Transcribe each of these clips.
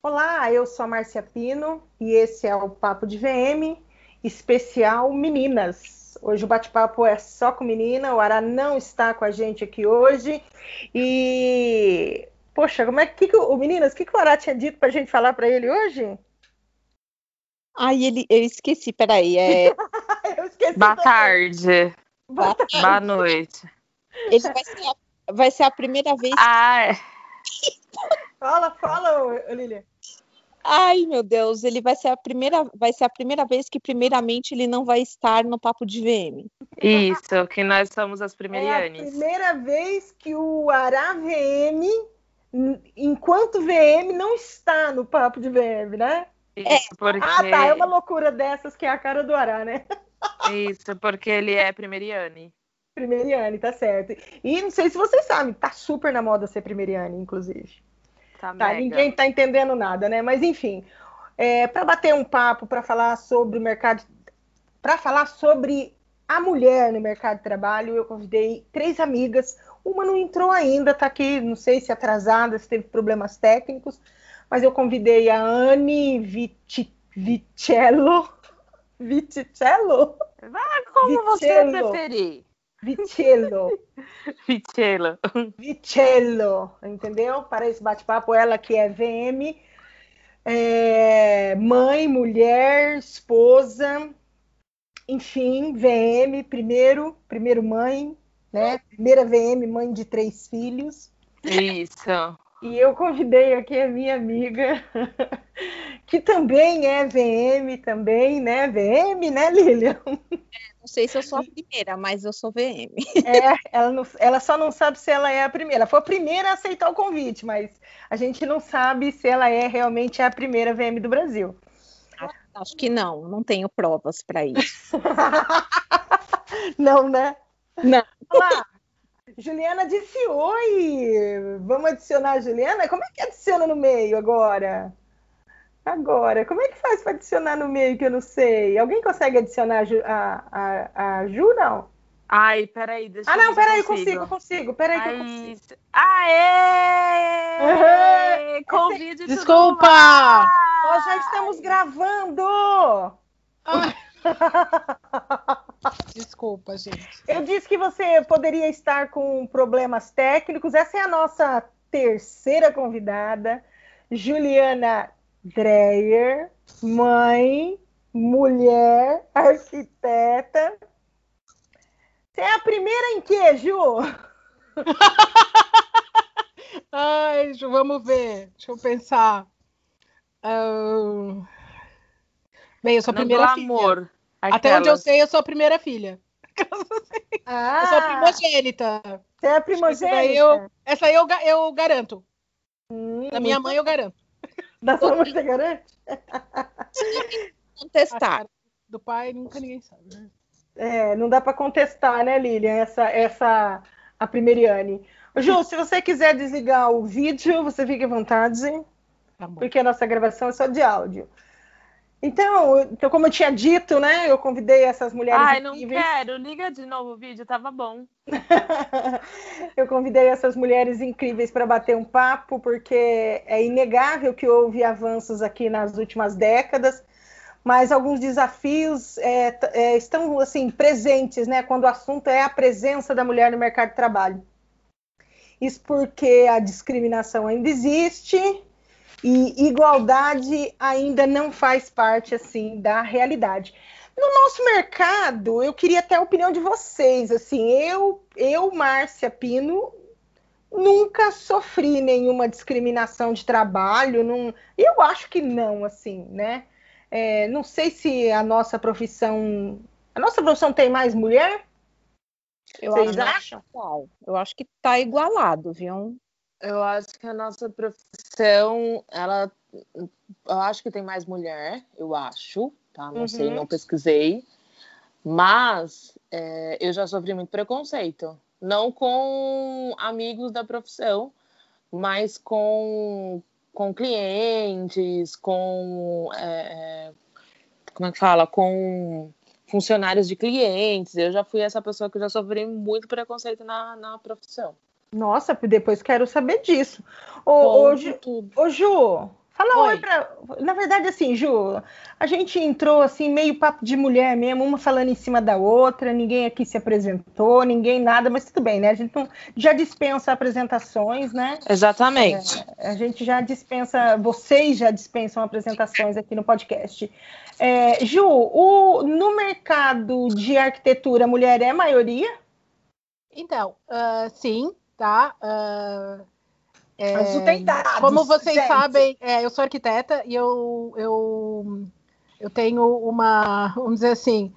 Olá, eu sou a Márcia Pino e esse é o Papo de VM especial Meninas. Hoje o bate-papo é só com menina, o Ara não está com a gente aqui hoje. E, poxa, como é que, que o meninas, o que, que o Ara tinha dito para a gente falar para ele hoje? Ai, ele, eu esqueci, peraí. É... eu esqueci Boa tarde. Boa tarde. Boa noite. Ele vai ser a, vai ser a primeira vez. Ah, fala, fala, Lilia. Ai, meu Deus, ele vai ser a primeira, vai ser a primeira vez que primeiramente ele não vai estar no papo de VM. Isso, que nós somos as primeiras. É a primeira vez que o Ará VM, enquanto VM, não está no papo de VM, né? Isso, porque... Ah, tá, é uma loucura dessas que é a cara do Ará, né? Isso, porque ele é primeiriane. Primeiriane, tá certo. E não sei se vocês sabem, tá super na moda ser primeiriane, inclusive. Tá, tá ninguém tá entendendo nada, né? Mas enfim, é, para bater um papo, para falar sobre o mercado, para falar sobre a mulher no mercado de trabalho, eu convidei três amigas. Uma não entrou ainda, tá aqui, não sei se atrasada, se teve problemas técnicos, mas eu convidei a Anne Viti. Viticello? Ah, como você preferir. Vicello. Vicello. Vicello, entendeu? Para esse bate-papo, ela que é VM, é, mãe, mulher, esposa, enfim, VM, primeiro, primeiro mãe, né? Primeira VM, mãe de três filhos. Isso. E eu convidei aqui a minha amiga, que também é VM, também, né? VM, né, Lilian? Não sei se eu sou a primeira, mas eu sou VM. É, ela, não, ela só não sabe se ela é a primeira. Ela foi a primeira a aceitar o convite, mas a gente não sabe se ela é realmente a primeira VM do Brasil. Acho que não, não tenho provas para isso. não, né? Não. Olá, Juliana disse oi. Vamos adicionar a Juliana? Como é que adiciona no meio agora? Agora, como é que faz para adicionar no meio que eu não sei? Alguém consegue adicionar a, a, a Ju, não? Ai, peraí, deixa ah, eu Ah, não, peraí, consigo, consigo, consigo. Peraí que eu consigo. Aê! Uhum. Convide Desculpa! Nós já estamos gravando! Desculpa, gente. Eu disse que você poderia estar com problemas técnicos. Essa é a nossa terceira convidada, Juliana Dreyer, mãe, mulher, arquiteta. Você é a primeira em quê, Ju? Ai, Ju, vamos ver. Deixa eu pensar. Uh... Bem, eu sou a primeira filha. Amor, Até onde eu sei, eu sou a primeira filha. Ah, eu sou a primogênita. Você é a primogênita? Essa aí eu, essa aí eu, eu garanto. Hum, da minha mãe eu garanto. Da sua mãe você garante? Contestar. Do pai nunca ninguém sabe, né? É, não dá para contestar, né, Lilian? Essa, essa a primeiriane. Ju, se você quiser desligar o vídeo, você fique à vontade, tá porque a nossa gravação é só de áudio. Então, então, como eu tinha dito, né? Eu convidei essas mulheres. Ai, não incríveis. quero, liga de novo o vídeo, tava bom. eu convidei essas mulheres incríveis para bater um papo, porque é inegável que houve avanços aqui nas últimas décadas, mas alguns desafios é, é, estão assim presentes, né? Quando o assunto é a presença da mulher no mercado de trabalho. Isso porque a discriminação ainda existe, e igualdade ainda não faz parte assim da realidade. No nosso mercado, eu queria até a opinião de vocês. Assim, eu, eu, Márcia Pino, nunca sofri nenhuma discriminação de trabalho. Não, eu acho que não, assim, né? É, não sei se a nossa profissão. A nossa profissão tem mais mulher? Eu Vocês acho acham? Eu acho que está igualado, viu? Eu acho que a nossa profissão, ela, eu acho que tem mais mulher, eu acho, tá? Não uhum. sei, não pesquisei, mas é, eu já sofri muito preconceito, não com amigos da profissão, mas com com clientes, com é, é como é que fala, com funcionários de clientes. Eu já fui essa pessoa que já sofri muito preconceito na, na profissão. Nossa, depois quero saber disso. Ô, ô, Ju, ô Ju, Fala oi, oi para. Na verdade, assim, Ju, a gente entrou assim, meio papo de mulher mesmo, uma falando em cima da outra, ninguém aqui se apresentou, ninguém nada, mas tudo bem, né? A gente não... já dispensa apresentações, né? Exatamente. É, a gente já dispensa, vocês já dispensam apresentações aqui no podcast. É, Ju, o... no mercado de arquitetura, mulher é maioria? Então, uh, sim, tá? Uh é, dados. Como vocês gente. sabem, é, eu sou arquiteta e eu, eu, eu tenho uma, vamos dizer assim,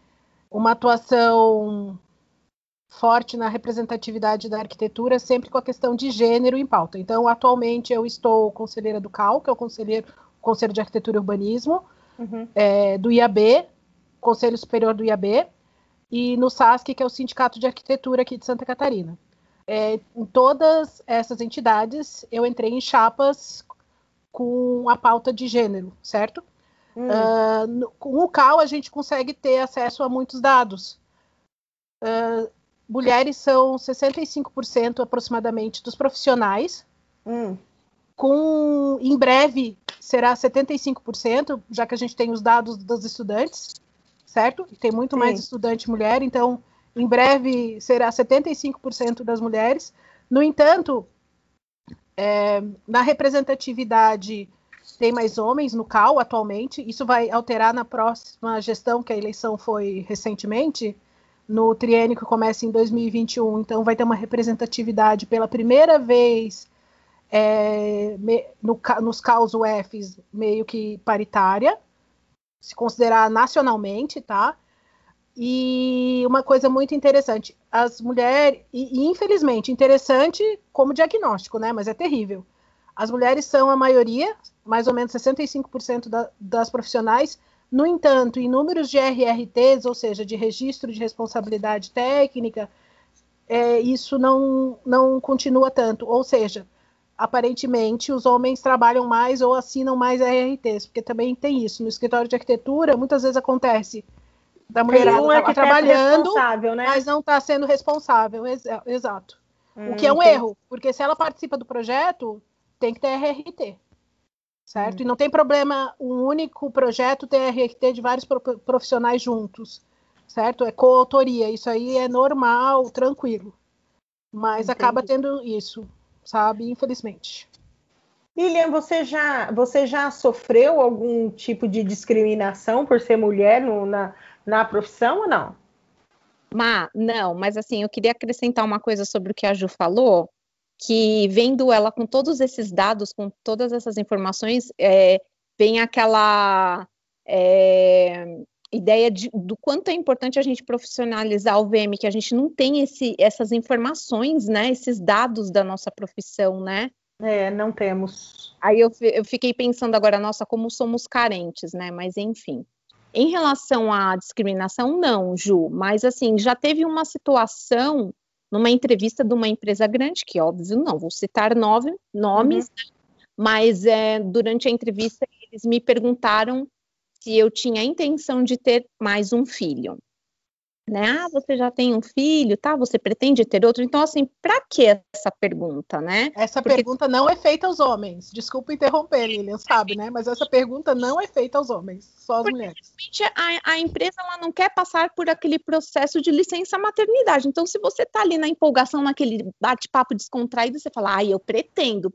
uma atuação forte na representatividade da arquitetura, sempre com a questão de gênero em pauta. Então, atualmente, eu estou conselheira do CAL, que é o Conselheiro, Conselho de Arquitetura e Urbanismo, uhum. é, do IAB, Conselho Superior do IAB, e no SASC, que é o Sindicato de Arquitetura aqui de Santa Catarina é, em todas essas entidades eu entrei em chapas com a pauta de gênero, certo? Hum. Uh, no, com o CAL a gente consegue ter acesso a muitos dados. Uh, mulheres são 65% aproximadamente dos profissionais. Hum. Com em breve será 75%, já que a gente tem os dados dos estudantes, certo? Tem muito Sim. mais estudante mulher, então em breve será 75% das mulheres. No entanto, é, na representatividade tem mais homens no CAL atualmente. Isso vai alterar na próxima gestão, que a eleição foi recentemente, no triênio que começa em 2021. Então, vai ter uma representatividade pela primeira vez é, me, no, nos CAUS UFs meio que paritária, se considerar nacionalmente, tá? E uma coisa muito interessante, as mulheres, e, infelizmente, interessante como diagnóstico, né? Mas é terrível. As mulheres são a maioria, mais ou menos 65% da, das profissionais. No entanto, em números de RRTs, ou seja, de registro de responsabilidade técnica, é, isso não, não continua tanto. Ou seja, aparentemente os homens trabalham mais ou assinam mais RRTs, porque também tem isso. No escritório de arquitetura, muitas vezes acontece da mulherada um é tá trabalhando, né? mas não está sendo responsável, ex exato. Hum, o que é um erro, porque se ela participa do projeto, tem que ter RRT, certo? Hum. E não tem problema um único projeto ter RRT de vários profissionais juntos, certo? É coautoria, isso aí é normal, tranquilo. Mas Entendi. acaba tendo isso, sabe? Infelizmente. Lilian, você já, você já sofreu algum tipo de discriminação por ser mulher no, na, na profissão ou não? Má, não, mas assim, eu queria acrescentar uma coisa sobre o que a Ju falou, que vendo ela com todos esses dados, com todas essas informações, é, vem aquela é, ideia de, do quanto é importante a gente profissionalizar o VM, que a gente não tem esse, essas informações, né, esses dados da nossa profissão, né? É, não temos. Aí eu, eu fiquei pensando agora, nossa, como somos carentes, né? Mas enfim. Em relação à discriminação, não, Ju, mas assim, já teve uma situação numa entrevista de uma empresa grande, que óbvio não, vou citar nove nomes, uhum. mas é, durante a entrevista eles me perguntaram se eu tinha a intenção de ter mais um filho né? Ah, você já tem um filho, tá? Você pretende ter outro? Então, assim, para que essa pergunta, né? Essa Porque... pergunta não é feita aos homens. Desculpa interromper, Lilian, sabe, né? Mas essa pergunta não é feita aos homens, só às Porque, mulheres. A, a empresa ela não quer passar por aquele processo de licença maternidade. Então, se você tá ali na empolgação, naquele bate-papo descontraído, você fala, ah, eu pretendo.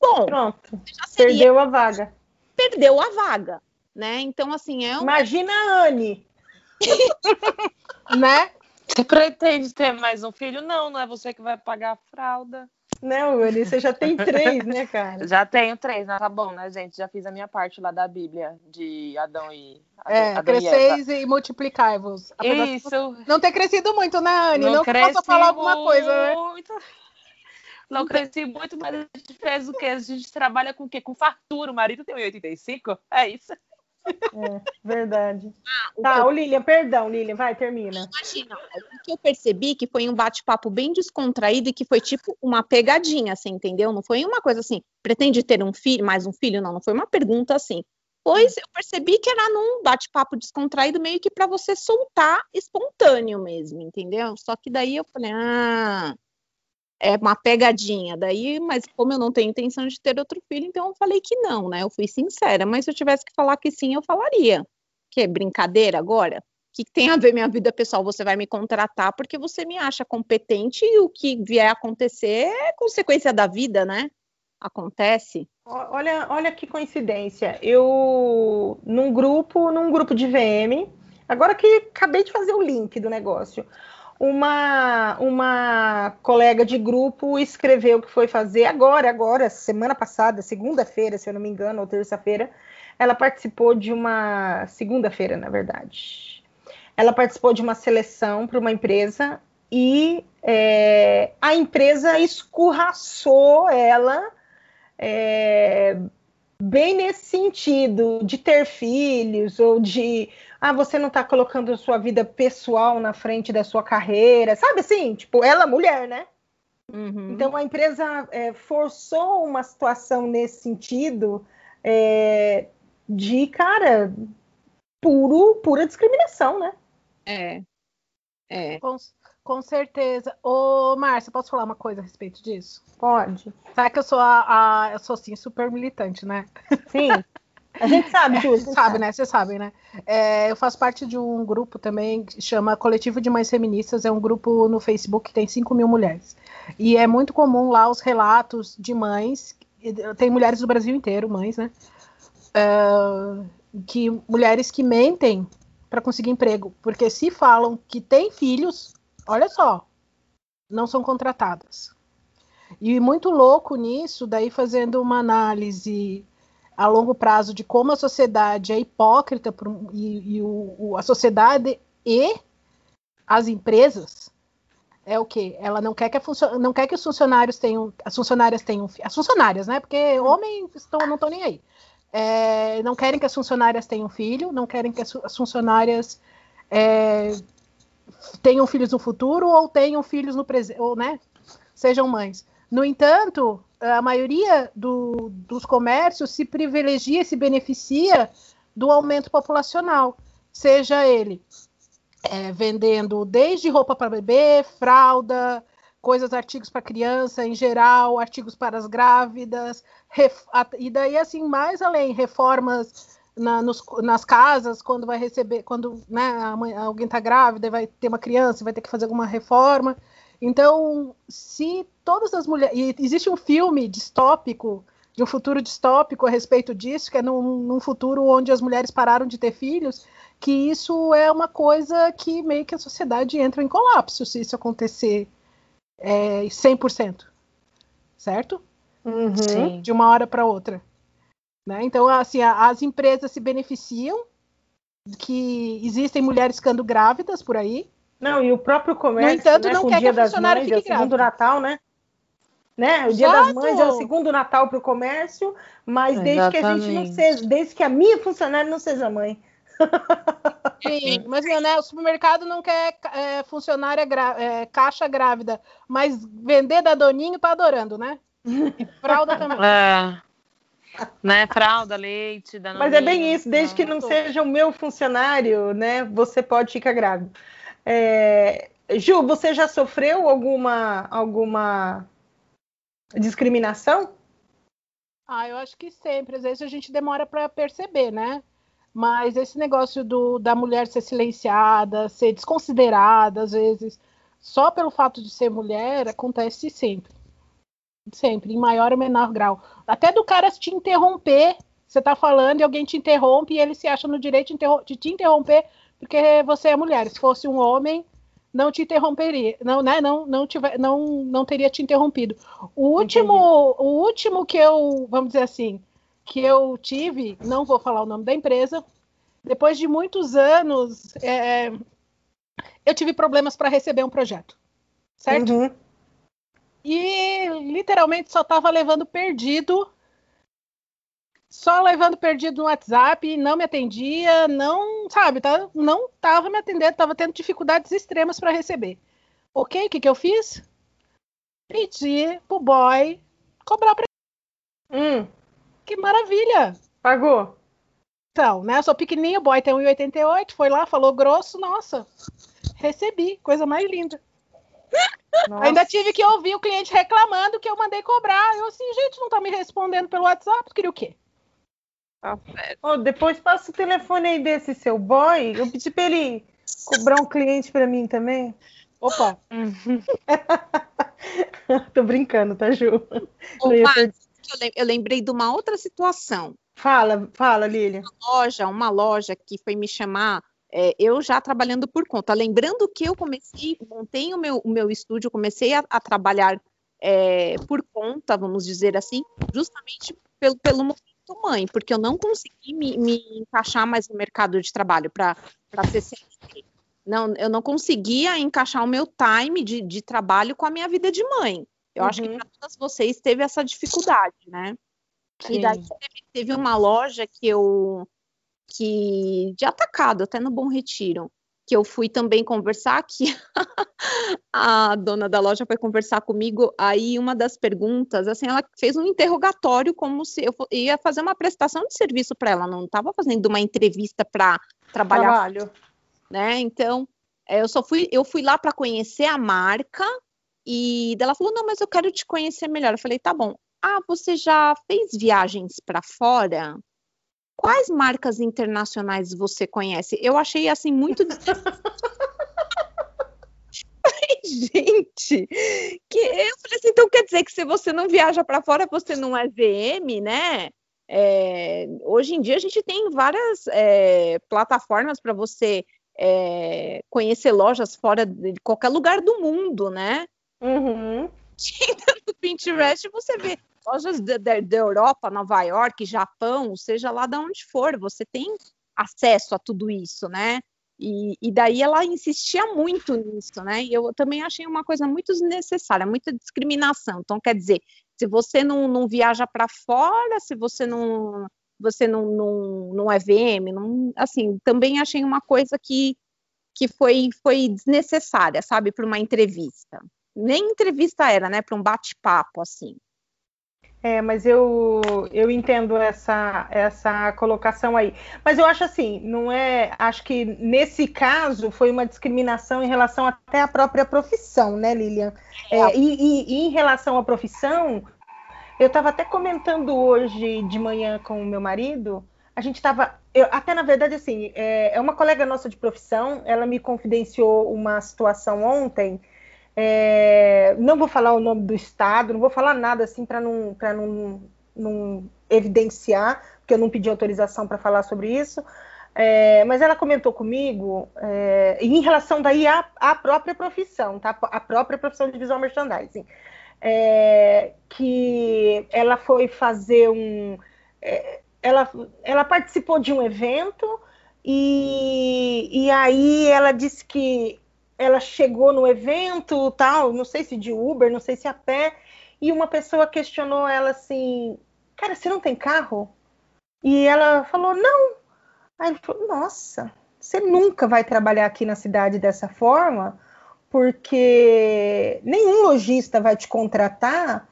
Bom, pronto. Perdeu a vaga. Perdeu a vaga, né? Então, assim, é um... Imagina a Anne né? Você pretende ter mais um filho? Não, não é você que vai pagar a fralda. Não, Anny, você já tem três, né, cara? Já tenho três, né? Tá bom, né, gente? Já fiz a minha parte lá da Bíblia de Adão e Adão, É, Adão cresceis e, e multiplicai-vos. Isso. Não ter crescido muito, né, Anny? Não, não possa falar alguma coisa, né? Não cresci muito, mas a gente fez o quê? A gente trabalha com o quê? Com fartura. O marido tem 1,85? É isso. É, verdade. Ah, tá, o Lilian, perdão, Lilian, vai, termina. Imagina, o que eu percebi que foi um bate-papo bem descontraído e que foi tipo uma pegadinha, assim, entendeu? Não foi uma coisa assim, pretende ter um filho, mais um filho? Não, não foi uma pergunta assim. Pois eu percebi que era num bate-papo descontraído, meio que para você soltar espontâneo mesmo, entendeu? Só que daí eu falei, ah, é uma pegadinha. Daí, mas como eu não tenho intenção de ter outro filho, então eu falei que não, né? Eu fui sincera, mas se eu tivesse que falar que sim, eu falaria. Que é brincadeira agora? Que tem a ver minha vida pessoal? Você vai me contratar porque você me acha competente e o que vier acontecer é consequência da vida, né? Acontece. Olha, olha que coincidência. Eu num grupo, num grupo de VM, agora que acabei de fazer o link do negócio uma, uma colega de grupo escreveu que foi fazer agora, agora, semana passada, segunda-feira, se eu não me engano, ou terça-feira, ela participou de uma segunda-feira, na verdade. Ela participou de uma seleção para uma empresa e é, a empresa escorraçou ela é, bem nesse sentido de ter filhos ou de ah, você não está colocando a sua vida pessoal na frente da sua carreira, sabe assim? Tipo, ela é mulher, né? Uhum. Então a empresa é, forçou uma situação nesse sentido é, de, cara, puro, pura discriminação, né? É. É. Com, com certeza. Ô, Márcia, posso falar uma coisa a respeito disso? Pode. Sabe que eu sou a, a eu sou assim, super militante, né? Sim. A gente sabe, Júlia. sabe, sabe, né? Vocês sabem, né? É, eu faço parte de um grupo também que chama Coletivo de Mães Feministas. É um grupo no Facebook que tem 5 mil mulheres. E é muito comum lá os relatos de mães. Tem mulheres do Brasil inteiro, mães, né? Uh, que mulheres que mentem para conseguir emprego. Porque se falam que têm filhos, olha só, não são contratadas. E muito louco nisso, daí fazendo uma análise a longo prazo de como a sociedade é hipócrita e, e o, o, a sociedade e as empresas é o que ela não quer que não quer que os funcionários tenham as funcionárias tenham as funcionárias né? Porque homens estão não estão nem aí. É, não querem que as funcionárias tenham filho não querem que as, as funcionárias é, tenham filhos no futuro ou tenham filhos no presente ou né sejam mães. No entanto a maioria do, dos comércios se privilegia se beneficia do aumento populacional, seja ele é, vendendo desde roupa para bebê, fralda, coisas, artigos para criança em geral, artigos para as grávidas, e daí assim mais além reformas na, nos, nas casas quando vai receber, quando né, mãe, alguém está grávida vai ter uma criança, vai ter que fazer alguma reforma. Então, se todas as mulheres. E existe um filme distópico, de um futuro distópico a respeito disso, que é num, num, futuro onde as mulheres pararam de ter filhos, que isso é uma coisa que meio que a sociedade entra em colapso se isso acontecer é, 100%. Certo? Uhum. De uma hora para outra. Né? Então, assim, as empresas se beneficiam que existem mulheres ficando grávidas por aí, não, e o próprio comércio, no entanto, né, não com quer o dia que a das mães, é o segundo Natal, né? né? O dia das mães é o segundo Natal para o comércio, mas desde que a gente não seja, desde que a minha funcionária não seja mãe. Sim, mas né, o supermercado não quer é, funcionária é, caixa grávida, mas vender da Doninho tá adorando, né? E fralda também. É. Né, fralda, leite, da Mas é bem isso, desde que não seja o meu funcionário, né, você pode ficar grávida. É, Ju, você já sofreu alguma, alguma discriminação? Ah, eu acho que sempre. Às vezes a gente demora para perceber, né? Mas esse negócio do, da mulher ser silenciada, ser desconsiderada, às vezes, só pelo fato de ser mulher, acontece sempre. Sempre, em maior ou menor grau. Até do cara te interromper. Você tá falando e alguém te interrompe e ele se acha no direito de te interromper porque você é mulher. Se fosse um homem, não te interromperia, não, né? Não, não, tiver, não, não teria te interrompido. O último, o último que eu, vamos dizer assim, que eu tive, não vou falar o nome da empresa, depois de muitos anos, é, eu tive problemas para receber um projeto, certo? Uhum. E literalmente só estava levando perdido só levando perdido no WhatsApp, não me atendia, não, sabe, tá, não tava me atendendo, tava tendo dificuldades extremas para receber. Ok, o que, que eu fiz? Pedi pro boy cobrar pra Hum. Que maravilha! Pagou. Então, né? Eu sou pequenininho, o boy tem 1,88, foi lá, falou grosso, nossa, recebi, coisa mais linda. Ainda tive que ouvir o cliente reclamando que eu mandei cobrar. Eu assim, gente, não tá me respondendo pelo WhatsApp, queria o quê? Oh, depois passa o telefone aí desse seu boy. Eu pedi pra ele cobrar um cliente para mim também. Opa! Tô brincando, tá, Ju? Opa, eu lembrei de uma outra situação. Fala, fala, Lília. Uma loja, uma loja que foi me chamar é, eu já trabalhando por conta. Lembrando que eu comecei, montei o meu, o meu estúdio, comecei a, a trabalhar é, por conta, vamos dizer assim, justamente pelo, pelo momento mãe, porque eu não consegui me, me encaixar mais no mercado de trabalho para ser CLT. Não, eu não conseguia encaixar o meu time de, de trabalho com a minha vida de mãe. Eu uhum. acho que uhum. para todas vocês teve essa dificuldade, né? Sim. E daí teve, teve uma loja que eu que de atacado, até no Bom Retiro, que eu fui também conversar, que a dona da loja foi conversar comigo, aí uma das perguntas, assim, ela fez um interrogatório como se eu ia fazer uma prestação de serviço para ela, não estava fazendo uma entrevista para trabalhar, Trabalho. né? Então, é, eu só fui, eu fui lá para conhecer a marca e ela falou: "Não, mas eu quero te conhecer melhor". Eu falei: "Tá bom. Ah, você já fez viagens para fora?" Quais marcas internacionais você conhece? Eu achei assim muito. gente, que eu falei assim, então quer dizer que se você não viaja para fora, você não é VM, né? É, hoje em dia a gente tem várias é, plataformas para você é, conhecer lojas fora de qualquer lugar do mundo, né? Uhum. no Pinterest você vê lojas da, Europa, Nova York, Japão, seja lá de onde for, você tem acesso a tudo isso, né? E, e, daí ela insistia muito nisso, né? E eu também achei uma coisa muito desnecessária, muita discriminação. Então, quer dizer, se você não, não viaja para fora, se você não você não, não, não é VM, não, assim, também achei uma coisa que, que foi, foi desnecessária, sabe, para uma entrevista. Nem entrevista era, né, para um bate-papo, assim. É, mas eu, eu entendo essa, essa colocação aí. Mas eu acho assim, não é. Acho que nesse caso foi uma discriminação em relação até à própria profissão, né, Lilian? É, e, e, e, em relação à profissão, eu estava até comentando hoje de manhã com o meu marido. A gente estava. Até na verdade, assim, é, é uma colega nossa de profissão, ela me confidenciou uma situação ontem é, não vou falar o nome do estado, não vou falar nada assim para não, não, não evidenciar, porque eu não pedi autorização para falar sobre isso. É, mas ela comentou comigo é, em relação daí à, à, própria profissão, tá? A própria profissão de visual merchandising. É, que ela foi fazer um. É, ela, ela participou de um evento e, e aí ela disse que ela chegou no evento, tal, não sei se de Uber, não sei se a pé, e uma pessoa questionou ela assim: "Cara, você não tem carro?" E ela falou: "Não". Aí ele falou: "Nossa, você nunca vai trabalhar aqui na cidade dessa forma, porque nenhum lojista vai te contratar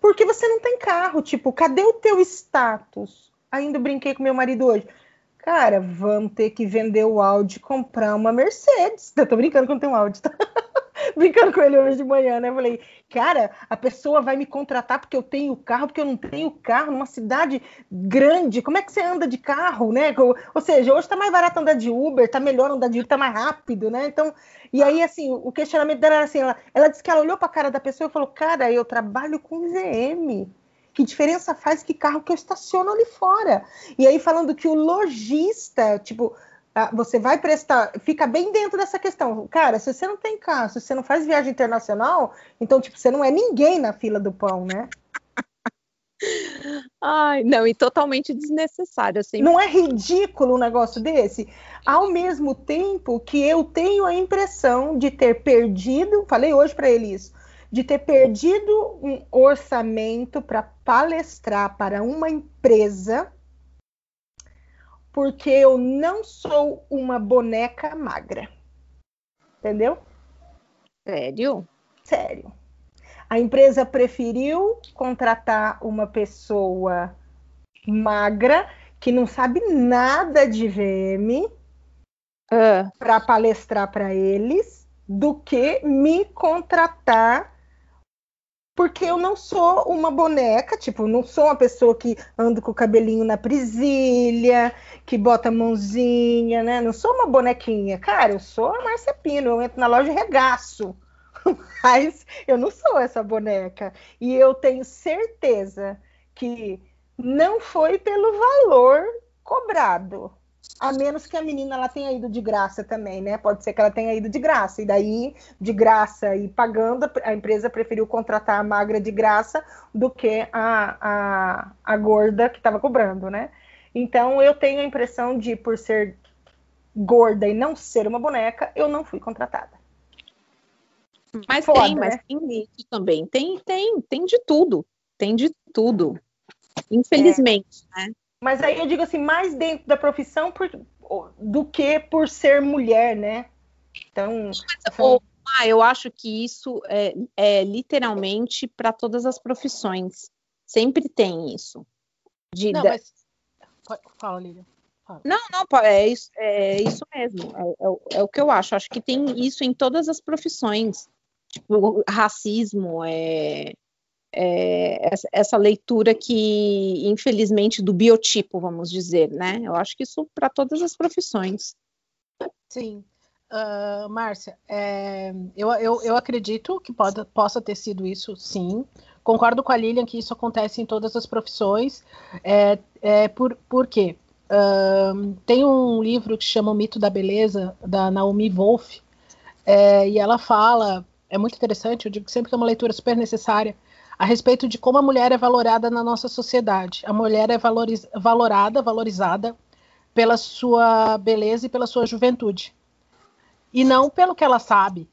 porque você não tem carro. Tipo, cadê o teu status?" Ainda brinquei com meu marido hoje cara, vamos ter que vender o Audi e comprar uma Mercedes. Eu tô brincando que não tem um Audi, tá? brincando com ele hoje de manhã, né? Eu falei, cara, a pessoa vai me contratar porque eu tenho carro, porque eu não tenho carro numa cidade grande. Como é que você anda de carro, né? Ou seja, hoje tá mais barato andar de Uber, tá melhor andar de Uber, tá mais rápido, né? Então, e aí, assim, o questionamento dela era assim: ela, ela disse que ela olhou pra cara da pessoa e falou, cara, eu trabalho com VM. Que diferença faz que carro que eu estaciono ali fora? E aí falando que o lojista, tipo, você vai prestar, fica bem dentro dessa questão. Cara, se você não tem carro, se você não faz viagem internacional, então, tipo, você não é ninguém na fila do pão, né? Ai, não, e totalmente desnecessário. Assim. Não é ridículo um negócio desse? Ao mesmo tempo que eu tenho a impressão de ter perdido, falei hoje para ele isso, de ter perdido um orçamento para palestrar para uma empresa porque eu não sou uma boneca magra. Entendeu? Sério? Sério. A empresa preferiu contratar uma pessoa magra que não sabe nada de VM uh. Ah. para palestrar para eles do que me contratar porque eu não sou uma boneca, tipo, não sou uma pessoa que anda com o cabelinho na presilha, que bota a mãozinha, né? Não sou uma bonequinha. Cara, eu sou a Marcia Pino, eu entro na loja e regaço. Mas eu não sou essa boneca. E eu tenho certeza que não foi pelo valor cobrado a menos que a menina ela tenha ido de graça também, né? Pode ser que ela tenha ido de graça, e daí, de graça e pagando, a empresa preferiu contratar a magra de graça do que a, a, a gorda que estava cobrando, né? Então, eu tenho a impressão de, por ser gorda e não ser uma boneca, eu não fui contratada. Mas Foda, tem, mas né? tem isso também. Tem, tem, tem de tudo. Tem de tudo. Infelizmente, é. né? Mas aí eu digo assim, mais dentro da profissão por, do que por ser mulher, né? Então. Ah, eu acho que isso é, é literalmente para todas as profissões. Sempre tem isso. De, não, mas... Fala, Lívia. Não, não, é isso, é isso mesmo. É, é, é, o que eu acho. Acho que tem isso em todas as profissões. Tipo, racismo, é, é, essa leitura que, infelizmente, do biotipo, vamos dizer, né? Eu acho que isso para todas as profissões. Sim. Uh, Márcia, é, eu, eu, eu acredito que pode, possa ter sido isso, sim. Concordo com a Lilian que isso acontece em todas as profissões. É, é por, por quê? Uh, tem um livro que chama O Mito da Beleza, da Naomi Wolf, é, e ela fala, é muito interessante, eu digo sempre que é uma leitura super necessária, a respeito de como a mulher é valorada na nossa sociedade. A mulher é valoriz valorada, valorizada pela sua beleza e pela sua juventude. E não pelo que ela sabe.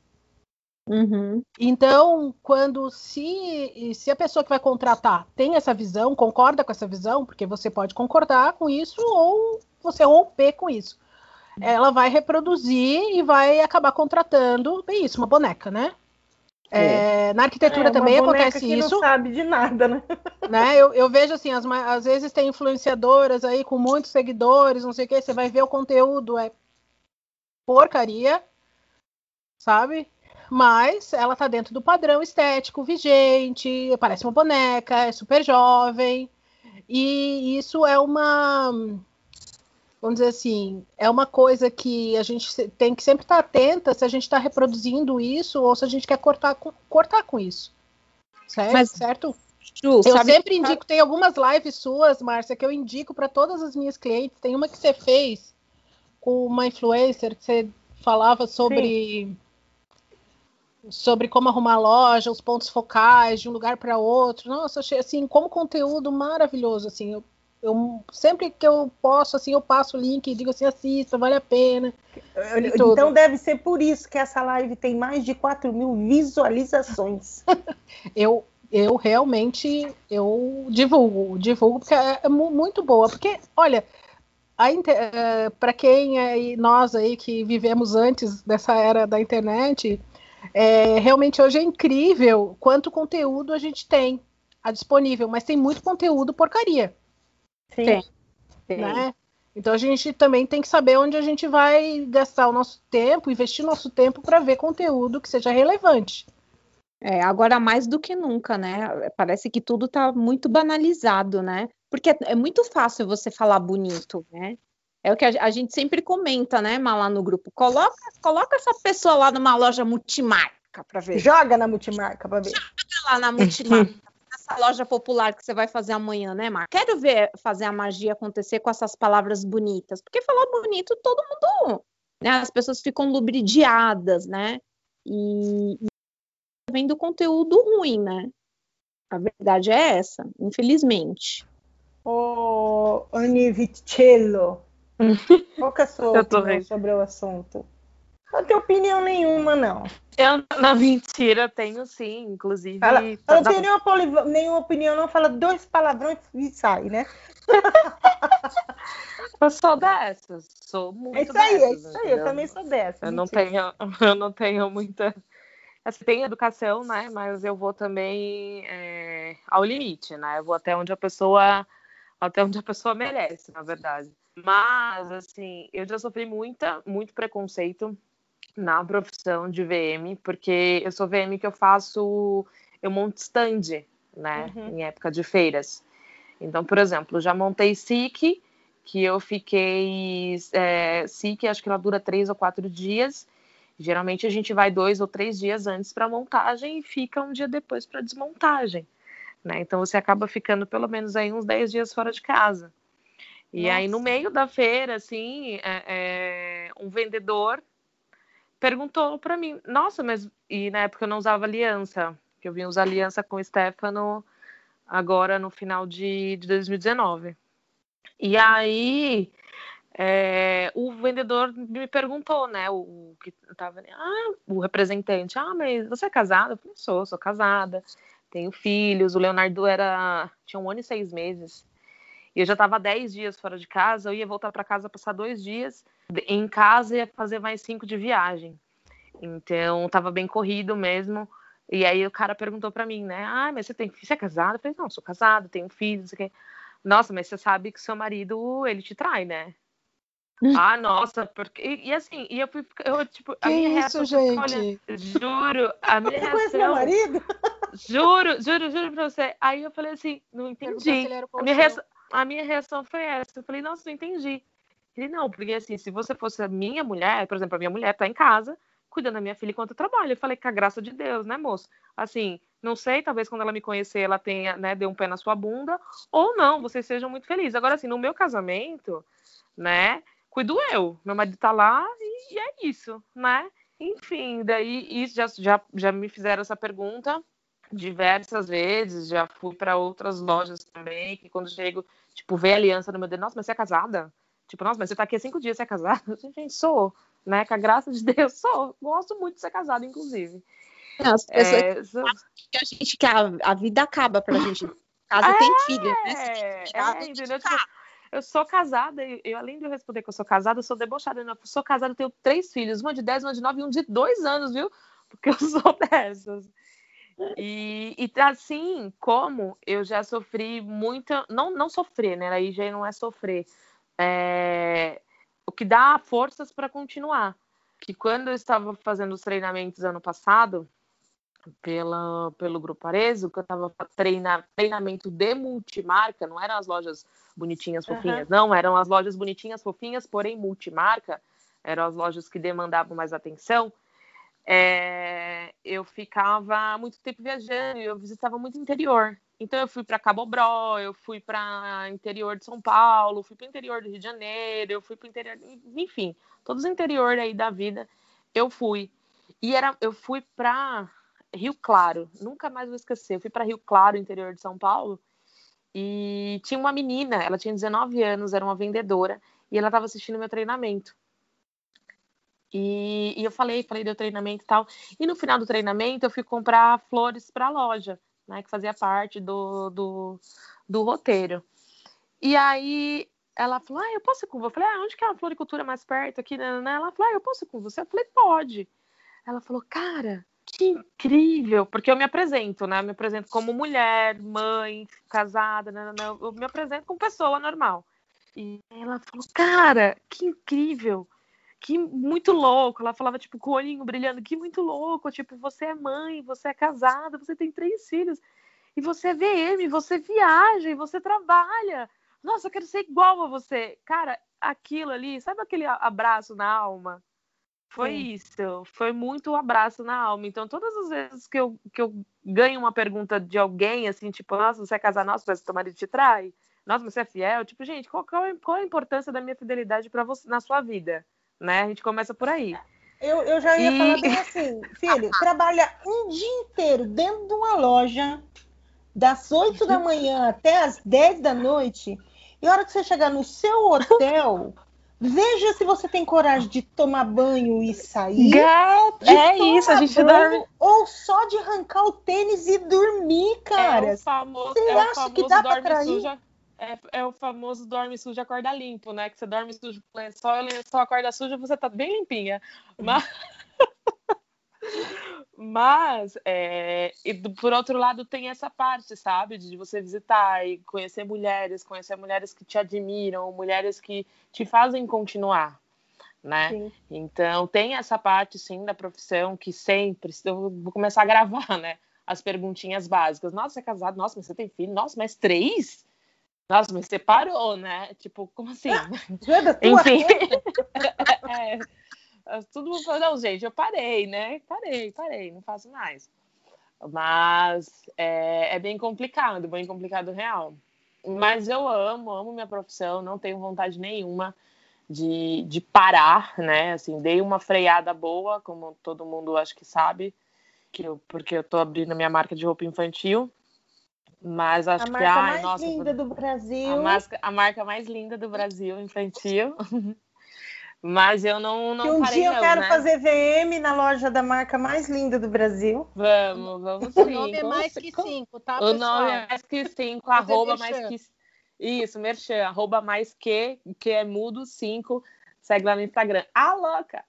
Uhum. Então, quando se, se a pessoa que vai contratar tem essa visão, concorda com essa visão, porque você pode concordar com isso ou você romper com isso. Ela vai reproduzir e vai acabar contratando, bem isso, uma boneca, né? É, na arquitetura é, também acontece que isso. Não sabe de nada, né? né? Eu, eu vejo assim, as, às vezes tem influenciadoras aí com muitos seguidores, não sei o que, você vai ver o conteúdo, é porcaria, sabe? Mas ela tá dentro do padrão estético vigente, parece uma boneca, é super jovem. E isso é uma vamos dizer assim, é uma coisa que a gente tem que sempre estar atenta se a gente está reproduzindo isso ou se a gente quer cortar com, cortar com isso. Certo? Mas, certo? Ju, eu sempre indico, tem algumas lives suas, Márcia, que eu indico para todas as minhas clientes. Tem uma que você fez com uma influencer que você falava sobre Sim. sobre como arrumar loja, os pontos focais de um lugar para outro. Nossa, achei assim como conteúdo maravilhoso, assim. Eu eu sempre que eu posso, assim, eu passo o link e digo assim, assista, vale a pena. Então deve ser por isso que essa live tem mais de 4 mil visualizações. eu, eu realmente eu divulgo, divulgo porque é, é muito boa. Porque, olha, é, para quem é nós aí que vivemos antes dessa era da internet, é, realmente hoje é incrível quanto conteúdo a gente tem a disponível, mas tem muito conteúdo porcaria. Sim. Tem. Né? Então a gente também tem que saber onde a gente vai gastar o nosso tempo, investir nosso tempo para ver conteúdo que seja relevante. É, agora mais do que nunca, né? Parece que tudo está muito banalizado, né? Porque é muito fácil você falar bonito, né? É o que a, gente sempre comenta, né, lá no grupo. Coloca, coloca essa pessoa lá numa loja multimarca para ver. Joga na multimarca para ver. Joga lá na multimarca essa loja popular que você vai fazer amanhã, né, Mar? Quero ver fazer a magia acontecer com essas palavras bonitas, porque falar bonito todo mundo, né? As pessoas ficam lubridiadas, né? E, e vendo conteúdo ruim, né? A verdade é essa, infelizmente. Ô, oh, Anni Vicello, qual que é a sua opinião sobre o assunto? Não tenho opinião nenhuma, não. Eu, na mentira, tenho sim, inclusive. Fala, eu não tenho nenhuma, poliv... nenhuma opinião, não. Fala dois palavrões e sai, né? eu sou dessas. Sou muito É isso aí, dessas, é isso aí. Eu também sou dessa. Eu não, tenho, eu não tenho muita. Assim, tem educação, né? Mas eu vou também é, ao limite, né? Eu vou até onde a pessoa. Até onde a pessoa merece, na verdade. Mas, assim, eu já sofri muita, muito preconceito na profissão de VM, porque eu sou VM que eu faço, eu monto stand, né, uhum. em época de feiras. Então, por exemplo, já montei SIC, que eu fiquei é, SIC, acho que ela dura três ou quatro dias. Geralmente a gente vai dois ou três dias antes para montagem e fica um dia depois para desmontagem. Né? Então você acaba ficando pelo menos aí uns dez dias fora de casa. E Nossa. aí no meio da feira, assim, é, é, um vendedor perguntou para mim, nossa, mas e na época eu não usava aliança, que eu vim usar aliança com o Stefano agora no final de, de 2019. E aí é, o vendedor me perguntou, né, o, o que tava, ah, o representante, ah, mas você é casada? Eu falei, sou, sou casada, tenho filhos, o Leonardo era, tinha um ano e seis meses, eu já estava dez dias fora de casa, eu ia voltar para casa passar dois dias, em casa ia fazer mais cinco de viagem. Então, estava bem corrido mesmo. E aí o cara perguntou para mim, né? Ah, mas você tem você é casado? Eu falei, não, sou casado, tenho filho, não sei o quê. Nossa, mas você sabe que seu marido, ele te trai, né? ah, nossa, porque. E, e, assim, e eu fui. Eu, tipo, a que minha reação. Isso, gente? Olha, juro, a minha reação. meu marido? Juro, juro, juro pra você. Aí eu falei assim, não entendi. A minha, reação, a minha reação foi essa. Eu falei, nossa, não entendi. Ele, não, porque assim, se você fosse a minha mulher, por exemplo, a minha mulher tá em casa, cuidando da minha filha enquanto eu trabalho. Eu falei, com a graça de Deus, né, moço? Assim, não sei, talvez quando ela me conhecer, ela tenha, né, dê um pé na sua bunda, ou não, vocês sejam muito felizes. Agora, assim, no meu casamento, né, cuido eu. Meu marido tá lá e, e é isso, né? Enfim, daí isso já, já, já me fizeram essa pergunta diversas vezes, já fui para outras lojas também, que quando chego, tipo, vê a aliança no meu dedo, nossa, mas você é casada? Tipo, nossa, mas você tá aqui há cinco dias, você é casada? Gente, sou, né? Com a graça de Deus, sou. Gosto muito de ser casada, inclusive. As pessoas é, que a gente que a, a vida acaba pra gente. Casa é, tem filho, né? É, entendeu? Tipo, eu sou casada, e eu, além de eu responder que eu sou casada, eu sou debochada. Eu sou casada, eu tenho três filhos, uma de 10, uma de 9 e um de dois anos, viu? Porque eu sou dessas. E, e assim como eu já sofri muita. Não, não sofrer, né? Aí já não é sofrer. É, o que dá forças para continuar. Que quando eu estava fazendo os treinamentos ano passado, pela, pelo Grupo Arezo, que eu estava treinando treinamento de multimarca, não eram as lojas bonitinhas, fofinhas, uhum. não, eram as lojas bonitinhas, fofinhas, porém multimarca, eram as lojas que demandavam mais atenção. É, eu ficava muito tempo viajando, eu visitava muito interior. Então eu fui para Cabo Bró, eu fui para interior de São Paulo, fui para interior do Rio de Janeiro, eu fui para interior, enfim, todos os interior aí da vida eu fui. E era, eu fui para Rio Claro, nunca mais vou esquecer. Eu fui para Rio Claro, interior de São Paulo, e tinha uma menina, ela tinha 19 anos, era uma vendedora, e ela estava assistindo meu treinamento. E, e, eu falei, falei do treinamento e tal. E no final do treinamento eu fui comprar flores para a loja, né, que fazia parte do, do, do roteiro. E aí ela falou, ah, eu posso ir com você? Eu falei, ah, onde que é a floricultura mais perto aqui? Ela falou, ah, eu posso ir com você? Eu falei, pode. Ela falou, cara, que incrível, porque eu me apresento, né? Eu me apresento como mulher, mãe, casada, né? eu me apresento como pessoa normal. E ela falou, cara, que incrível, que muito louco. Ela falava, tipo, com o olhinho brilhando, que muito louco, tipo, você é mãe, você é casada, você tem três filhos, e você é VM, você viaja, e você trabalha. Nossa, eu quero ser igual a você. Cara, aquilo ali, sabe aquele abraço na alma? Foi Sim. isso, foi muito um abraço na alma. Então, todas as vezes que eu, que eu ganho uma pergunta de alguém, assim, tipo, nossa, você é casar, nossa, mas seu marido te trai? Nossa, você é fiel? Tipo, gente, qual, qual, qual a importância da minha fidelidade para você na sua vida? Né? A gente começa por aí. Eu, eu já ia e... falar bem assim, filho, trabalha um dia inteiro dentro de uma loja, das 8 da manhã até as 10 da noite, e a hora que você chegar no seu hotel, Veja se você tem coragem de tomar banho e sair. Gato, é isso, a gente dorme. Ou só de arrancar o tênis e dormir, cara. É o famoso, você é acha que dá pra suja. É, é, o famoso dorme sujo, acorda limpo, né? Que você dorme sujo com lençol, só acorda suja, você tá bem limpinha. Mas. Mas, é, e por outro lado, tem essa parte, sabe, de você visitar e conhecer mulheres, conhecer mulheres que te admiram, mulheres que te fazem continuar, né? Sim. Então tem essa parte sim da profissão que sempre eu vou começar a gravar, né? As perguntinhas básicas. Nossa, você é casado? Nossa, mas você tem filho? Nossa, mas três? Nossa, mas você parou, né? Tipo, como assim? Enfim. é, todo mundo falou, não, gente, eu parei, né? Parei, parei, não faço mais. Mas é, é bem complicado, bem complicado real. Mas eu amo, amo minha profissão, não tenho vontade nenhuma de, de parar, né? Assim, dei uma freada boa, como todo mundo acho que sabe, que eu, porque eu tô abrindo minha marca de roupa infantil. Mas acho a que, marca ai, mais nossa, linda do Brasil. A, marca, a marca mais linda do Brasil, infantil. Mas eu não, não que um parei, dia eu quero né? fazer VM na loja da marca mais linda do Brasil. Vamos, vamos sim. O nome é mais que cinco, tá, pessoal? O nome é mais que cinco, arroba mais que... Isso, merchan, arroba mais que, que é mudo cinco. Segue lá no Instagram. Ah, louca!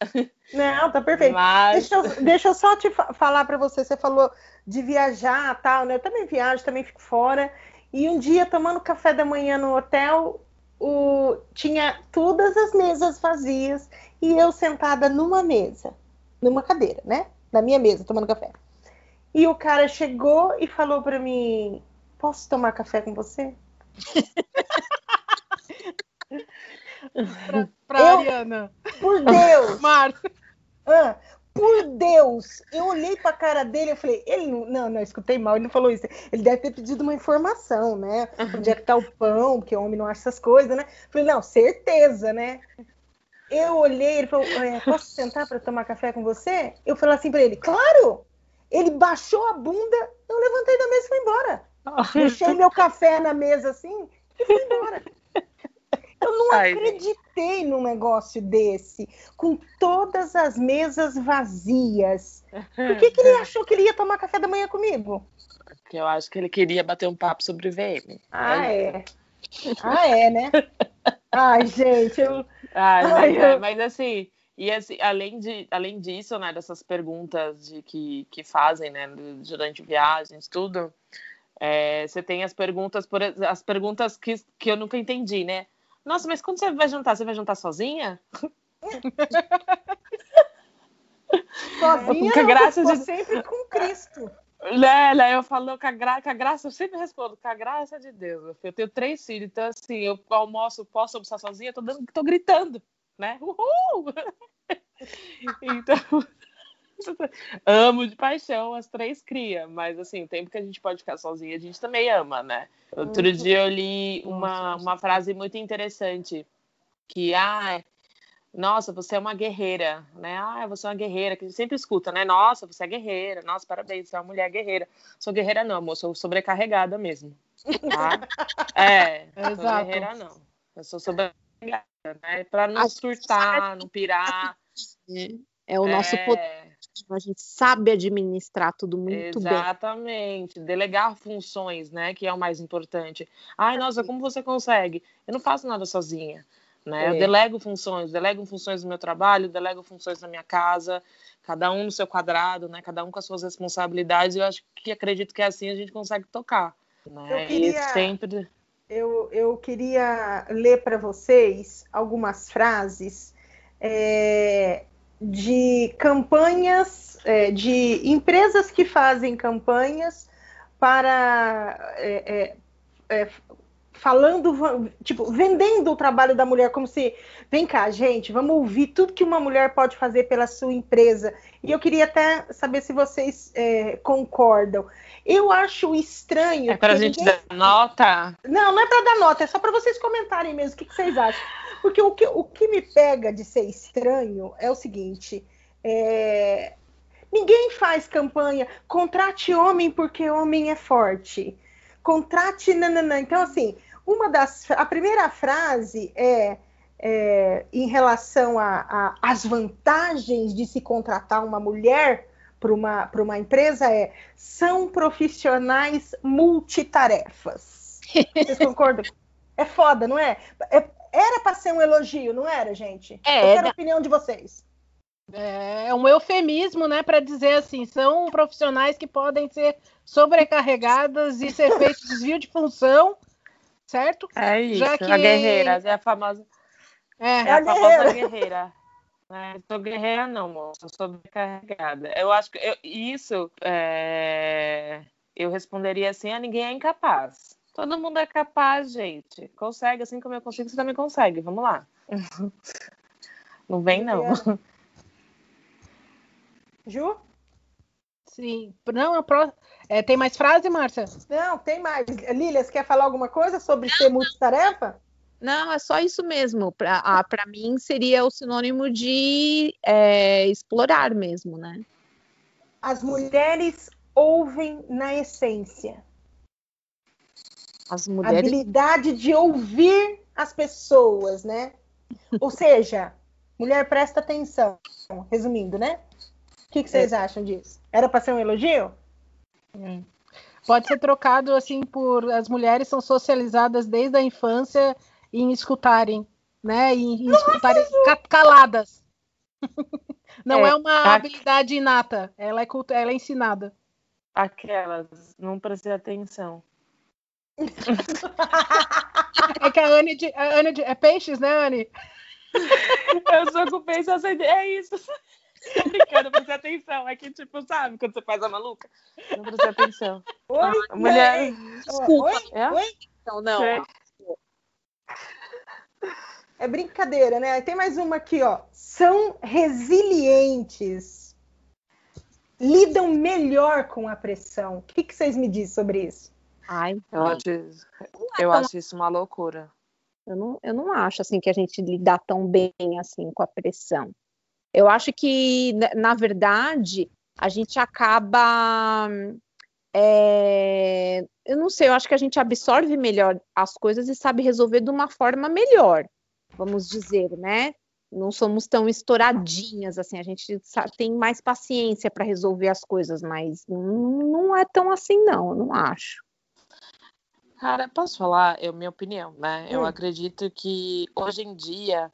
Não, tá perfeito. Mas... Deixa, eu, deixa eu só te falar para você, você falou de viajar tal, né? Eu também viajo, também fico fora. E um dia, tomando café da manhã no hotel, o, tinha todas as mesas vazias e eu sentada numa mesa, numa cadeira, né? Na minha mesa, tomando café. E o cara chegou e falou para mim: Posso tomar café com você? pra, pra eu, Ariana. Por Deus! Márcia. Ah, por Deus! Eu olhei para a cara dele e falei, ele não, não, não, escutei mal, ele não falou isso. Ele deve ter pedido uma informação, né? Onde é que tá o pão, porque o homem não acha essas coisas, né? Falei, não, certeza, né? Eu olhei, ele falou, posso sentar para tomar café com você? Eu falei assim para ele, claro! Ele baixou a bunda, eu levantei da mesa e fui embora. Deixei meu café na mesa assim e fui embora. Eu não Ai, acreditei num negócio desse, com todas as mesas vazias. Por que, que ele achou que ele ia tomar café da manhã comigo? Porque eu acho que ele queria bater um papo sobre VM. Ah, é. Ah, é, né? Ai, gente, eu. Ai, Ai mas, eu... mas assim, e assim, além, de, além disso, né, dessas perguntas de que, que fazem, né, durante viagens, tudo, é, você tem as perguntas, por, as perguntas que, que eu nunca entendi, né? Nossa, mas quando você vai jantar, você vai jantar sozinha? Sozinha, com a graça de... sempre com Cristo. Né, né, eu falo com a, gra... com a graça, eu sempre respondo, com a graça de Deus. Eu tenho três filhos, então assim, eu almoço, posso almoçar sozinha, tô, dando, tô gritando, né? Uhul! então, amo de paixão as três cria, mas assim, o tempo que a gente pode ficar sozinha, a gente também ama, né? Outro dia eu li uma, uma frase muito interessante, que, ah, nossa, você é uma guerreira, né? Ah, você é uma guerreira, que a gente sempre escuta, né? Nossa, você é guerreira, nossa, parabéns, você é uma mulher guerreira. Sou guerreira não, amor, sou sobrecarregada mesmo, tá? É, Exato. sou guerreira não, eu sou sobrecarregada, né? Pra não surtar, não pirar. É o nosso é... poder a gente sabe administrar tudo muito Exatamente. bem. Exatamente. Delegar funções, né? Que é o mais importante. Ai, nossa, como você consegue? Eu não faço nada sozinha. Né? É. Eu delego funções, delego funções no meu trabalho, delego funções na minha casa, cada um no seu quadrado, né? Cada um com as suas responsabilidades. Eu acho que acredito que é assim a gente consegue tocar. Né? Eu queria, e sempre... eu, eu queria ler para vocês algumas frases é, de campanhas, é, de empresas que fazem campanhas para é, é, é, falando, tipo, vendendo o trabalho da mulher como se, vem cá, gente, vamos ouvir tudo que uma mulher pode fazer pela sua empresa. E eu queria até saber se vocês é, concordam. Eu acho estranho. É para a gente ninguém... dar nota? Não, não é para dar nota, é só para vocês comentarem mesmo o que, que vocês acham. Porque o que, o que me pega de ser estranho é o seguinte: é... ninguém faz campanha, contrate homem porque homem é forte. Contrate. Nananã. Então, assim, uma das. A primeira frase é. É, em relação às vantagens de se contratar uma mulher para uma, uma empresa é são profissionais multitarefas. Vocês concordam? É foda, não é? é era para ser um elogio, não era, gente? É, Eu quero a opinião de vocês. É um eufemismo, né, para dizer assim, são profissionais que podem ser sobrecarregadas e ser feito desvio de função, certo? É isso, Já que... a guerreira, é a famosa. É, é a, a famosa guerreira. É, sou guerreira não, moça, sou sobrecarregada. Eu acho que eu, isso é, eu responderia assim, a ah, ninguém é incapaz. Todo mundo é capaz, gente. Consegue, assim como eu consigo, você também consegue. Vamos lá. Não vem, não. Ju? Sim. Não, é, pro... é, tem mais frase, Márcia? Não, tem mais. Lília, você quer falar alguma coisa sobre ser multitarefa? Não, é só isso mesmo. Para mim seria o sinônimo de é, explorar mesmo, né? As mulheres ouvem na essência. As mulheres... Habilidade de ouvir as pessoas, né? Ou seja, mulher presta atenção. Resumindo, né? O que, que vocês é. acham disso? Era para ser um elogio? É. Pode ser trocado assim por as mulheres são socializadas desde a infância em escutarem, né? Em, em escutarem caladas. Não é, é uma a... habilidade inata, ela é, ela é ensinada. Aquelas, não prestei atenção. é que a Anne, de, a Anne de, é peixes, né, Anne? Eu sou com peixe, é isso. Brincando, prestei atenção. É que, tipo, sabe, quando você faz a maluca? Não prestei atenção. Oi, a mulher. Desculpa. Oi? É? Oi? Então, não. É. É brincadeira, né? Tem mais uma aqui, ó. São resilientes. Lidam melhor com a pressão. O que, que vocês me dizem sobre isso? Ai, eu, acho, eu acho isso uma loucura. Eu não, eu não acho assim que a gente lidar tão bem assim com a pressão. Eu acho que, na verdade, a gente acaba. É, eu não sei, eu acho que a gente absorve melhor as coisas e sabe resolver de uma forma melhor vamos dizer, né? Não somos tão estouradinhas assim, a gente tem mais paciência para resolver as coisas, mas não é tão assim, não, eu não acho. Cara, posso falar? É a minha opinião, né? Hum. Eu acredito que hoje em dia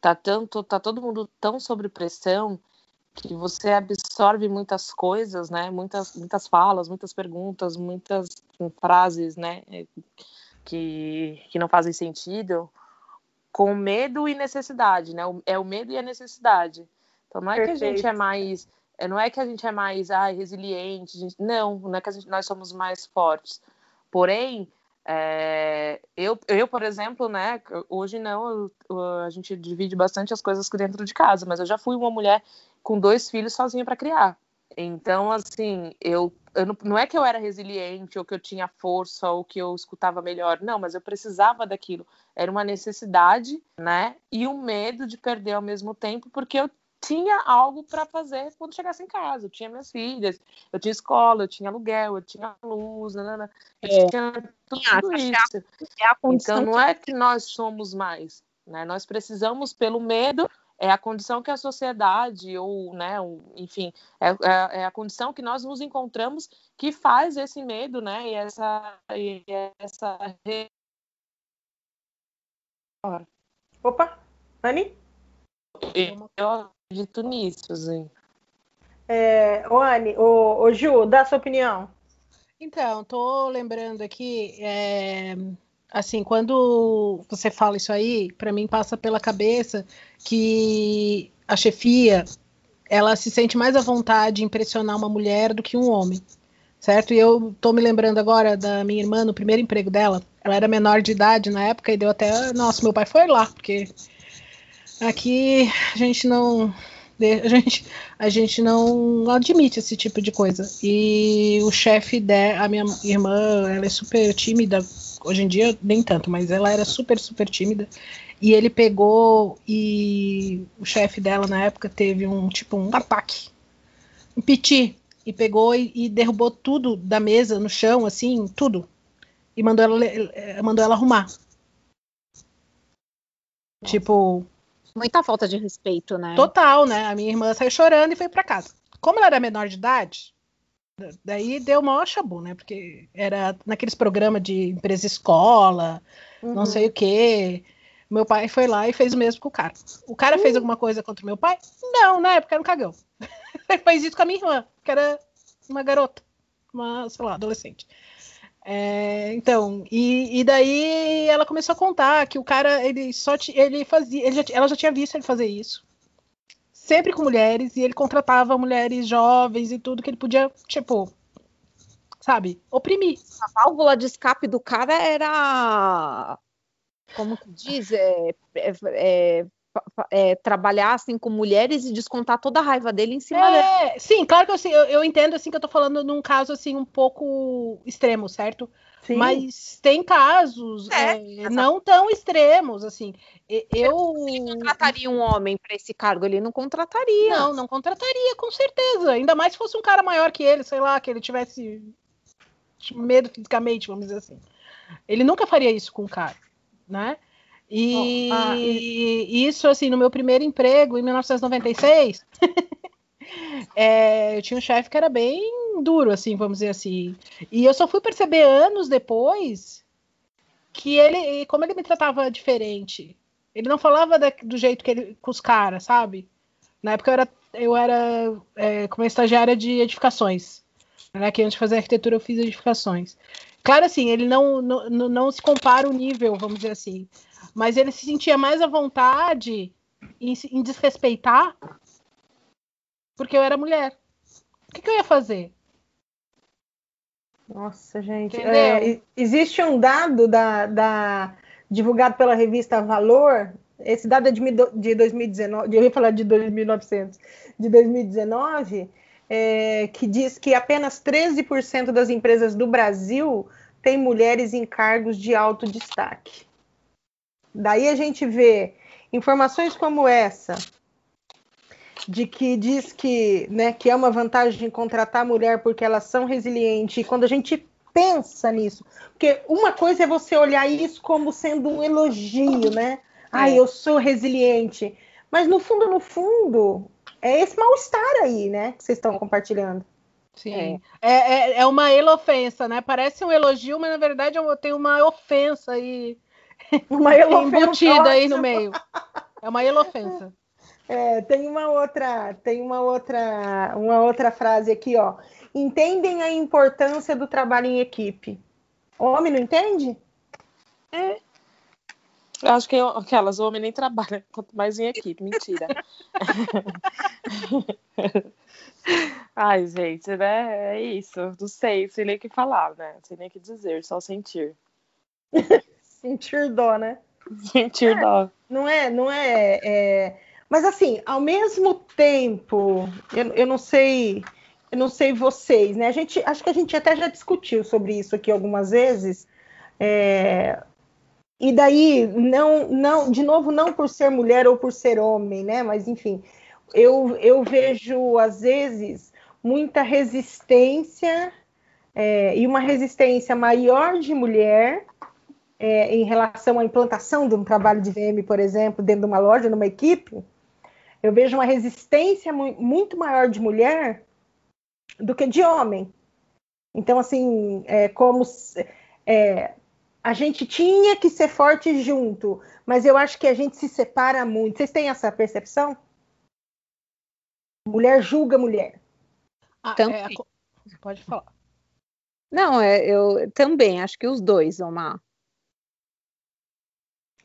tá tanto, tá todo mundo tão sob pressão que você absorve muitas coisas, né? Muitas, muitas falas, muitas perguntas, muitas frases, né? Que, que não fazem sentido com medo e necessidade, né? É o medo e a necessidade. Então não é Perfeito. que a gente é mais, é, não é que a gente é mais ai, resiliente, gente, não, não é que gente, nós somos mais fortes. Porém, é, eu, eu, por exemplo, né, hoje não, eu, a gente divide bastante as coisas dentro de casa, mas eu já fui uma mulher com dois filhos sozinha para criar. Então, assim, eu, eu não, não, é que eu era resiliente ou que eu tinha força ou que eu escutava melhor, não, mas eu precisava daquilo. Era uma necessidade, né? E um medo de perder ao mesmo tempo, porque eu tinha algo para fazer quando chegasse em casa. Eu tinha minhas filhas, eu tinha escola, eu tinha aluguel, eu tinha luz, nanana, eu é. tinha tudo isso. É então, não é que nós somos mais, né? Nós precisamos, pelo medo, é a condição que a sociedade, ou, né, enfim, é, é, é, a condição que nós nos encontramos que faz esse medo, né, e essa. E essa... Opa, Anne? Eu acredito nisso, assim. É, ô, Anne, ô, ô, Ju, dá a sua opinião. Então, tô lembrando aqui. É assim, quando você fala isso aí, para mim passa pela cabeça que a chefia ela se sente mais à vontade em impressionar uma mulher do que um homem, certo? E eu tô me lembrando agora da minha irmã no primeiro emprego dela. Ela era menor de idade na época e deu até, nossa, meu pai foi lá, porque aqui a gente não a gente, a gente não admite esse tipo de coisa. E o chefe dela, a minha irmã, ela é super tímida, Hoje em dia, nem tanto, mas ela era super, super tímida. E ele pegou e o chefe dela na época teve um tipo um ataque, um piti, e pegou e, e, derrubou tudo da mesa no chão, assim, tudo. E mandou ela, eh, mandou ela arrumar. Tipo. Muita falta de respeito, né? Total, né? A minha irmã saiu chorando e foi para casa. Como ela era menor de idade, Daí deu maior chabu, né? Porque era naqueles programas de empresa escola, uhum. não sei o quê. Meu pai foi lá e fez o mesmo com o cara. O cara uhum. fez alguma coisa contra o meu pai? Não, na época era um cagão. Ele fez isso com a minha irmã, que era uma garota, uma, sei lá, adolescente. É, então, e, e, daí ela começou a contar que o cara, ele só ele fazia, ele já, ela já tinha visto ele fazer isso. sempre com mulheres e ele contratava mulheres jovens e tudo que ele podia, tipo, sabe, oprimir. A válvula de escape do cara era como que diz, é, é, é, trabalhar assim com mulheres e descontar toda a raiva dele em cima é, dela. Sim, claro que assim, eu, eu, entendo assim que eu tô falando num caso assim um pouco extremo, certo? Sim. Mas tem casos é, é, não tão extremos, assim. Eu ele contrataria um homem para esse cargo, ele não contrataria. Não, não contrataria, com certeza. Ainda mais se fosse um cara maior que ele, sei lá, que ele tivesse medo fisicamente, vamos dizer assim. Ele nunca faria isso com o cara, né? E, ah, e... isso, assim, no meu primeiro emprego, em 1996, é, eu tinha um chefe que era bem duro, assim, vamos dizer assim. E eu só fui perceber anos depois que ele, como ele me tratava diferente. Ele não falava da, do jeito que ele com os caras, sabe? Na época eu era, eu era é, como estagiária de edificações. Né, que antes de fazer arquitetura eu fiz edificações. Claro, assim, ele não, não, não se compara o nível, vamos dizer assim mas ele se sentia mais à vontade em, em desrespeitar porque eu era mulher. O que, que eu ia fazer? Nossa, gente. É, existe um dado da, da, divulgado pela revista Valor. Esse dado é de, de 2019, eu ia falar de 2900, de 2019, é, que diz que apenas 13% das empresas do Brasil têm mulheres em cargos de alto destaque. Daí a gente vê informações como essa, de que diz que, né, que é uma vantagem contratar mulher porque elas são resilientes. E quando a gente pensa nisso, porque uma coisa é você olhar isso como sendo um elogio, né? Ai, é. eu sou resiliente. Mas no fundo, no fundo, é esse mal-estar aí, né? Que vocês estão compartilhando. Sim. É. É, é, é uma elofensa, né? Parece um elogio, mas na verdade tem uma ofensa aí uma embutida aí no meio. É uma elofensa. É, tem uma outra, tem uma outra, uma outra frase aqui, ó. Entendem a importância do trabalho em equipe. Homem não entende? É. Eu acho que eu, aquelas homens nem trabalham, quanto mais em equipe. Mentira. Ai, gente, né? É isso. Não sei, sei nem o que falar, né? Não sei nem o que dizer, só sentir. Sentir dó, né? Sentir é, dó. Não é, não é, é, Mas assim, ao mesmo tempo, eu, eu não sei, eu não sei vocês, né? A gente, acho que a gente até já discutiu sobre isso aqui algumas vezes. É... E daí, não, não, de novo, não por ser mulher ou por ser homem, né? Mas enfim, eu, eu vejo às vezes muita resistência é, e uma resistência maior de mulher é, em relação à implantação de um trabalho de VM, por exemplo, dentro de uma loja, numa equipe, eu vejo uma resistência mu muito maior de mulher do que de homem. Então, assim, é como é, a gente tinha que ser forte junto, mas eu acho que a gente se separa muito. Vocês têm essa percepção? Mulher julga mulher. Ah, é, pode falar. Não, é, eu também acho que os dois, Omar.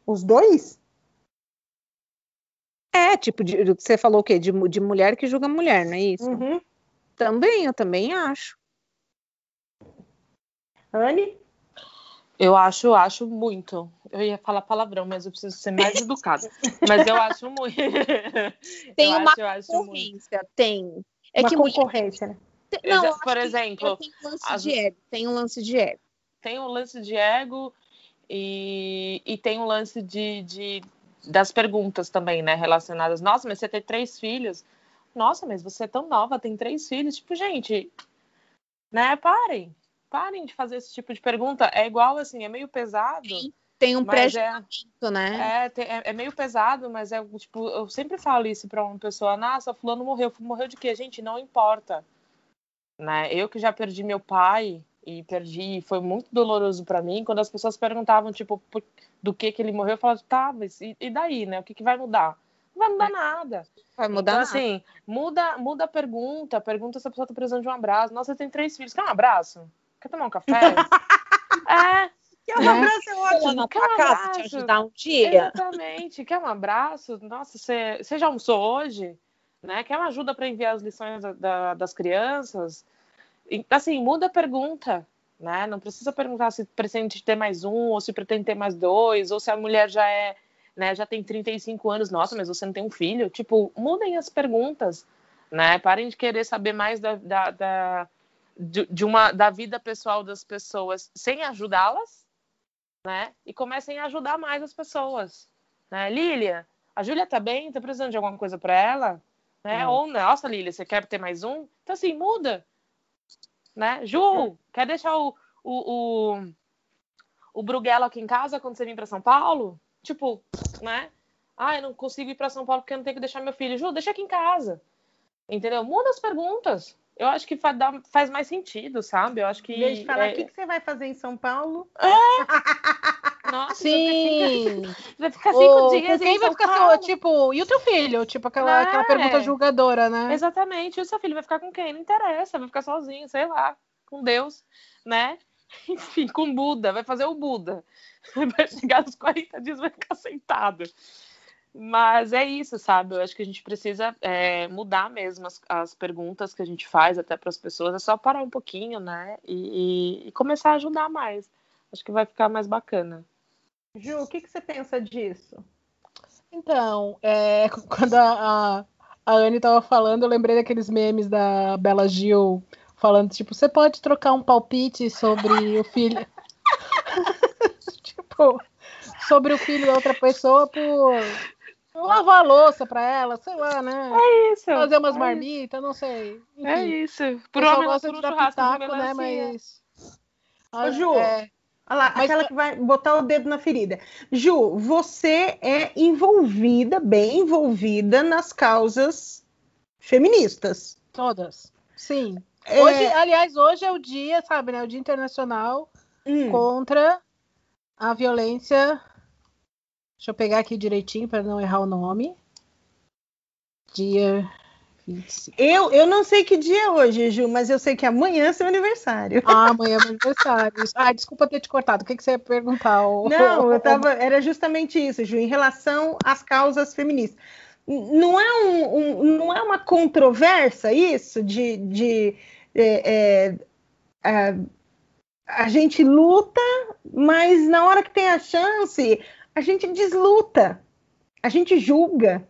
Os dois? É, tipo, de, você falou o quê? De, de mulher que julga mulher, não é isso? Uhum. Também, eu também acho. Anne? Eu acho, acho muito. Eu ia falar palavrão, mas eu preciso ser mais educada. mas eu acho muito. Tem eu uma acho, concorrência, tem. É uma que concorrência, né? Não, por exemplo, tem um lance as... de ego. Tem um lance de ego. Tem um lance de ego e, e tem um lance de, de, das perguntas também, né? Relacionadas. Nossa, mas você tem três filhos? Nossa, mas você é tão nova, tem três filhos. Tipo, gente, né? Parem. Parem de fazer esse tipo de pergunta. É igual, assim, é meio pesado. Sim, tem um pré é, né? É, é, é, meio pesado, mas é tipo, eu sempre falo isso para uma pessoa, nossa, fulano morreu. Morreu de quê? Gente, não importa. Né? Eu que já perdi meu pai, e perdi, foi muito doloroso para mim. Quando as pessoas perguntavam, tipo, do que que ele morreu, eu falava, tá, mas e, e daí, né? O que que vai mudar? Não vai mudar nada. Vai mudar então, nada. assim, muda, muda a pergunta, pergunta se a pessoa tá precisando de um abraço. Nossa, você tem três filhos, quer um abraço? Quer tomar um café? é. Quer um abraço é ótimo. Na tua casa te ajudar um dia. Exatamente. Quer um abraço? Nossa, você, você já almoçou hoje? né? Quer uma ajuda para enviar as lições da, da, das crianças? Assim, muda a pergunta, né? Não precisa perguntar se pretende ter mais um, ou se pretende ter mais dois, ou se a mulher já é, né, já tem 35 anos, nossa, mas você não tem um filho? Tipo, mudem as perguntas, né? Parem de querer saber mais da, da, da de, de, uma da vida pessoal das pessoas sem ajudá-las, né? E comecem a ajudar mais as pessoas, né? Lília, a Júlia tá bem? Tá precisando de alguma coisa para ela? Né? Ou, nossa, Lília, você quer ter mais um? Então, assim, muda né? Ju, quer deixar o, o, o, o Bruguelo aqui em casa quando você vir para São Paulo? Tipo, né? Ah, eu não consigo ir para São Paulo porque eu não tenho que deixar meu filho. Ju, deixa aqui em casa. Entendeu? Muda as perguntas. Eu acho que faz, mais sentido, sabe? Eu acho que. Deixa eu falar, é... o que, que você vai fazer em São Paulo? É. Nossa, Sim. Vai ficar cinco dias quem vai ficar Paulo? tipo, e o teu filho? Tipo, aquela, é. aquela pergunta julgadora, né? Exatamente. E o seu filho vai ficar com quem? Não interessa, vai ficar sozinho, sei lá, com Deus, né? Enfim, com Buda, vai fazer o Buda. Vai chegar nos 40 dias, vai ficar sentado. Mas é isso, sabe? Eu acho que a gente precisa é, mudar mesmo as, as, perguntas que a gente faz até para as pessoas. É só parar um pouquinho, né? E, e, e, começar a ajudar mais. Acho que vai ficar mais bacana. Ju, o que, que você pensa disso? Então, é, quando a, a, a Anne estava falando, eu lembrei daqueles memes da Bela Gil falando, tipo, você pode trocar um palpite sobre o filho. tipo, sobre o filho da outra pessoa por lavar a louça para ela, sei lá, né? É isso. Fazer umas é marmitas, não sei. Enfim, é isso. Por homem gosta de dar pitaco, né? Mas. Ô, Ju, é... lá, mas... aquela que vai botar o dedo na ferida. Ju, você é envolvida, bem envolvida nas causas feministas. Todas. Sim. É... Hoje, aliás, hoje é o dia, sabe, né? O Dia Internacional hum. contra a violência Deixa eu pegar aqui direitinho para não errar o nome. Dia 25. Eu, eu não sei que dia é hoje, Ju, mas eu sei que amanhã é seu aniversário. Ah, amanhã é meu aniversário. Ah, desculpa ter te cortado. O que, que você ia perguntar? Não, eu tava. Era justamente isso, Ju, em relação às causas feministas. Não é, um, um não é uma controvérsia isso de, de é, é, a, a gente luta, mas na hora que tem a chance, a gente desluta, a gente julga.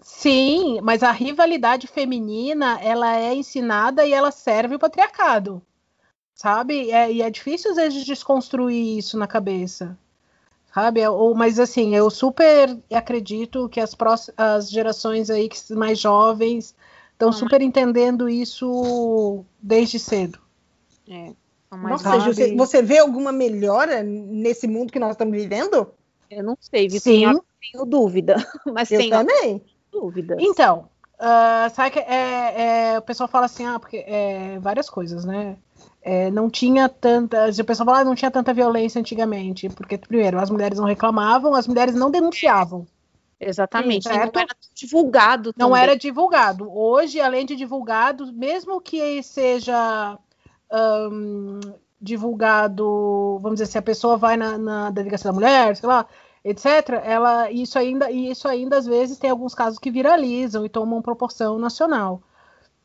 Sim, mas a rivalidade feminina ela é ensinada e ela serve o patriarcado, sabe? É, e é difícil às vezes desconstruir isso na cabeça, sabe? É, ou, mas assim, eu super acredito que as, próximas, as gerações aí mais jovens estão uhum. super entendendo isso desde cedo. É. Nossa, você, você vê alguma melhora nesse mundo que nós estamos vivendo? Eu não sei, Sim. tenho, tenho dúvida. Mas eu tenho também. Dúvidas. Então, uh, sabe que é, é, o pessoal fala assim, ah, porque é, várias coisas, né? É, não tinha tanta. O pessoal fala, ah, não tinha tanta violência antigamente, porque, primeiro, as mulheres não reclamavam, as mulheres não denunciavam. Exatamente, Sim, não era divulgado. Não também. era divulgado. Hoje, além de divulgado, mesmo que seja um, divulgado, vamos dizer, se a pessoa vai na, na delegacia da mulher, sei lá, etc., ela, isso ainda, isso ainda às vezes tem alguns casos que viralizam e tomam proporção nacional.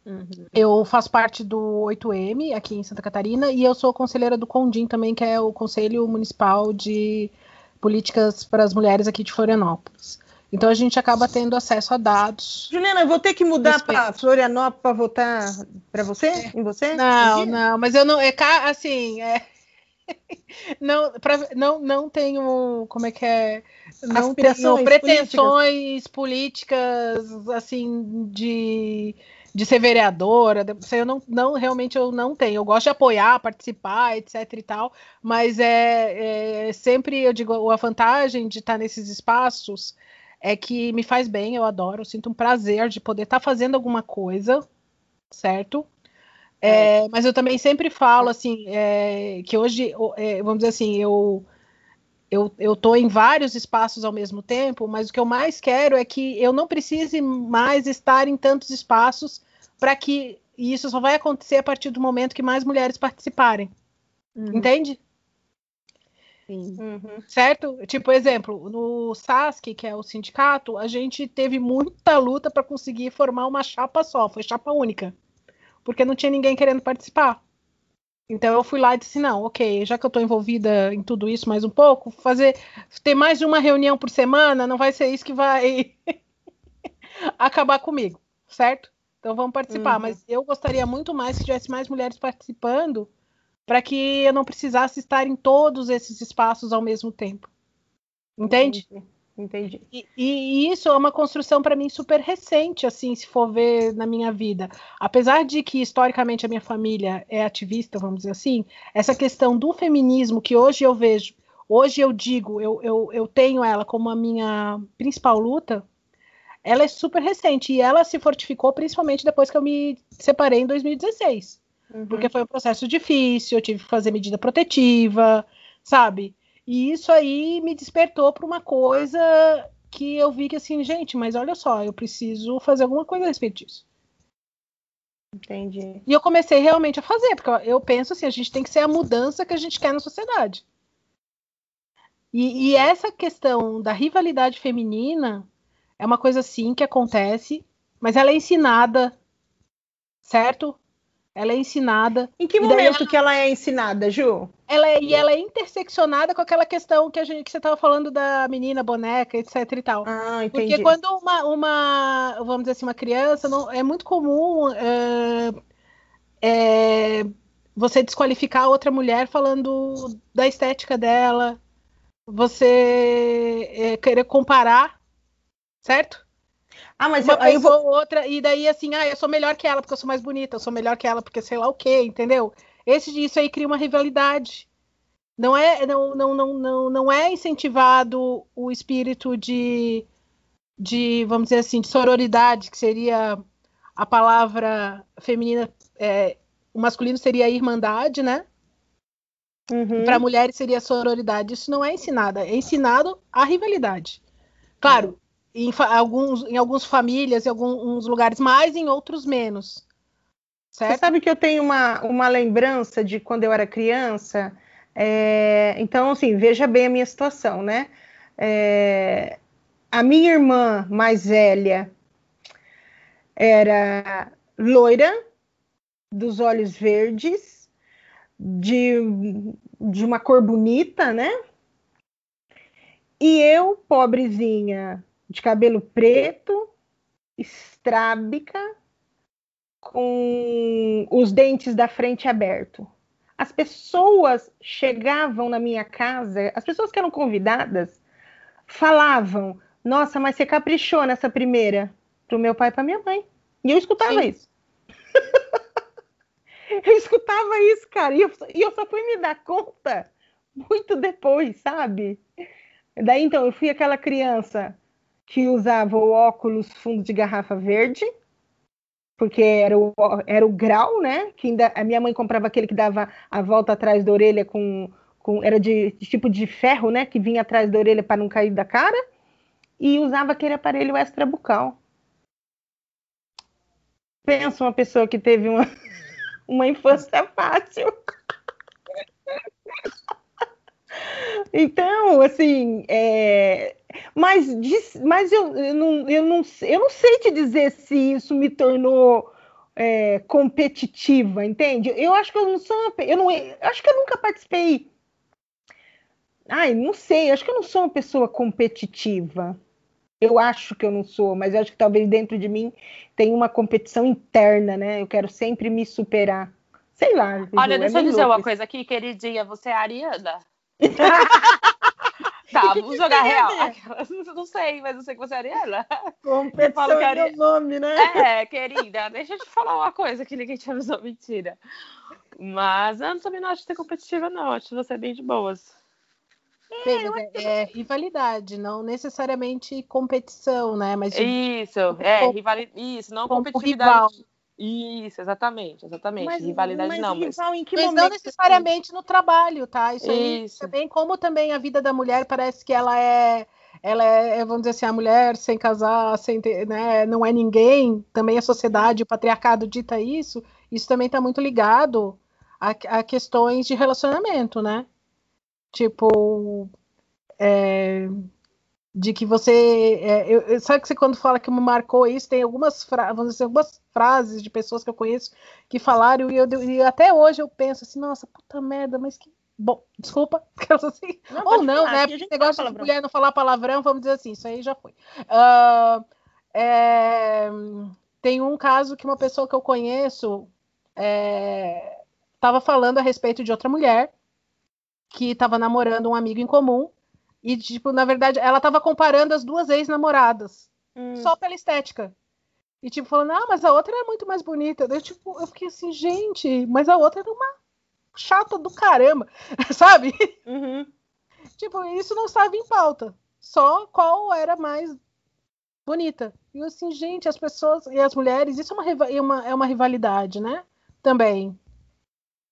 Uhum. Eu faço parte do 8M aqui em Santa Catarina e eu sou conselheira do CONDIM também, que é o Conselho Municipal de Políticas para as Mulheres aqui de Florianópolis. Então a gente acaba tendo acesso a dados. Juliana, eu vou ter que mudar para Florianópolis para votar para você? É. Em você? Não, não, mas eu não. É assim, é, não, pra, não, não tenho. Como é que é? Não tenho pretensões políticas, políticas assim de de ser vereadora, eu não, não realmente eu não tenho. Eu gosto de apoiar, participar, etc e tal, mas é, é sempre eu digo a vantagem de estar nesses espaços é que me faz bem, eu adoro, eu sinto um prazer de poder estar tá fazendo alguma coisa, certo? É, é. mas eu também sempre falo assim é, que hoje, é, vamos dizer assim, eu eu, eu tô em vários espaços ao mesmo tempo, mas o que eu mais quero é que eu não precise mais estar em tantos espaços para que e isso só vai acontecer a partir do momento que mais mulheres participarem. Uhum. Entende? Uhum. Certo? Tipo, exemplo, no SASC, que é o sindicato, a gente teve muita luta para conseguir formar uma chapa só, foi chapa única. Porque não tinha ninguém querendo participar. Então eu fui lá e disse: não, ok, já que eu estou envolvida em tudo isso mais um pouco, fazer ter mais de uma reunião por semana não vai ser isso que vai acabar comigo, certo? Então vamos participar. Uhum. Mas eu gostaria muito mais que tivesse mais mulheres participando para que eu não precisasse estar em todos esses espaços ao mesmo tempo. Entende? Entendi. Entendi. E, e, isso é uma construção para mim super recente, assim, se for ver na minha vida. Apesar de que historicamente a minha família é ativista, vamos dizer assim, essa questão do feminismo que hoje eu vejo, hoje eu digo, eu, eu, eu tenho ela como a minha principal luta, ela é super recente e ela se fortificou principalmente depois que eu me separei em 2016. Uhum. Porque foi um processo difícil, eu tive que fazer medida protetiva, sabe? E isso aí me despertou para uma coisa que eu vi que assim, gente, mas olha só, eu preciso fazer alguma coisa a respeito disso. Entendi. E eu comecei realmente a fazer, porque eu penso assim, a gente tem que ser a mudança que a gente quer na sociedade. E, e essa questão da rivalidade feminina é uma coisa assim que acontece, mas ela é ensinada, certo? Ela é ensinada. Em que momento ela... que ela é ensinada, Ju? Ela é, e ela é interseccionada com aquela questão que a gente que você estava falando da menina boneca, etc e tal. Ah, entendi. Porque quando uma, uma vamos dizer assim, uma criança, não, é muito comum é, é, você desqualificar outra mulher falando da estética dela, você é, querer comparar, certo? Ah, mas uma eu, pessoa eu vou... outra, e daí assim, ah, eu sou melhor que ela porque eu sou mais bonita, eu sou melhor que ela porque sei lá o quê, entendeu? Esse isso aí cria uma rivalidade. Não é, não, não, não, não, não é incentivado o espírito de, de, vamos dizer assim, de sororidade, que seria a palavra feminina, é, o masculino seria a irmandade, né? Uhum. Para mulheres seria sororidade. Isso não é ensinado, é ensinado a rivalidade. Claro, em alguns, em algumas famílias, em alguns lugares mais, em outros menos. Certo? Você sabe que eu tenho uma, uma lembrança de quando eu era criança. É, então, assim, veja bem a minha situação, né? É, a minha irmã mais velha era loira, dos olhos verdes, de, de uma cor bonita, né? E eu, pobrezinha, de cabelo preto, estrábica, com os dentes da frente aberto. As pessoas chegavam na minha casa, as pessoas que eram convidadas falavam: Nossa, mas você caprichou nessa primeira para o meu pai e para minha mãe. E eu escutava Sim. isso. eu escutava isso, cara, e eu, e eu só fui me dar conta muito depois, sabe? Daí então eu fui aquela criança que usava o óculos fundo de garrafa verde, porque era o, era o grau, né? Que ainda, a minha mãe comprava aquele que dava a volta atrás da orelha com, com era de, de tipo de ferro, né? Que vinha atrás da orelha para não cair da cara, e usava aquele aparelho extra bucal. Pensa uma pessoa que teve uma, uma infância fácil. Então, assim, é, mas, mas eu, eu, não, eu, não, eu não sei te dizer se isso me tornou é, competitiva, entende? Eu acho que eu não sou uma, eu não acho que eu nunca participei. Ai, não sei, acho que eu não sou uma pessoa competitiva. Eu acho que eu não sou, mas eu acho que talvez dentro de mim tem uma competição interna, né? Eu quero sempre me superar. Sei lá. Olha, deixa é eu dizer uma coisa aqui, queridinha. Você é Ariana? Tá, vamos jogar real. não sei, mas eu sei que você é Ariana. Competição que é nome, né? É, querida, deixa eu te falar uma coisa que ninguém te avisou, mentira. Mas eu também não acho que ser competitiva, não. Acho que você é bem de boas. É, é, é, rivalidade, não necessariamente competição, né? Mas isso, é rivalidade, isso, não competitividade. Rival. Isso, exatamente, exatamente. Mas, Rivalidade mas não. Mas, mas não necessariamente no trabalho, tá? Isso, Isso. aí também, como também a vida da mulher parece que ela é ela é, é, vamos dizer assim, a mulher sem casar, sem ter, né, não é ninguém, também a sociedade, o patriarcado dita isso, isso também está muito ligado a, a, questões de relacionamento, né? Tipo, é, de que você. É, eu, sabe que você, quando fala que me marcou isso, tem algumas, fra dizer, algumas frases de pessoas que eu conheço que falaram, e, eu, e até hoje eu penso assim, nossa, puta merda, mas que. Bom, desculpa, assim, não, ou não, falar, né? Porque negócio de mulher não falar palavrão, vamos dizer assim, isso aí já foi. Uh, é, tem um caso que uma pessoa que eu conheço estava é, falando a respeito de outra mulher que estava namorando um amigo em comum e, tipo, na verdade, ela estava comparando as duas ex-namoradas. Hum. Só pela estética. E, tipo, falando, ah, mas a outra é muito mais bonita. Eu, tipo, eu fiquei assim, gente, mas a outra era uma chata do caramba, sabe? Uhum. Tipo, isso não estava em pauta. Só qual era mais bonita. E eu assim, gente, as pessoas e as mulheres, isso é uma, é uma, é uma rivalidade, né? Também.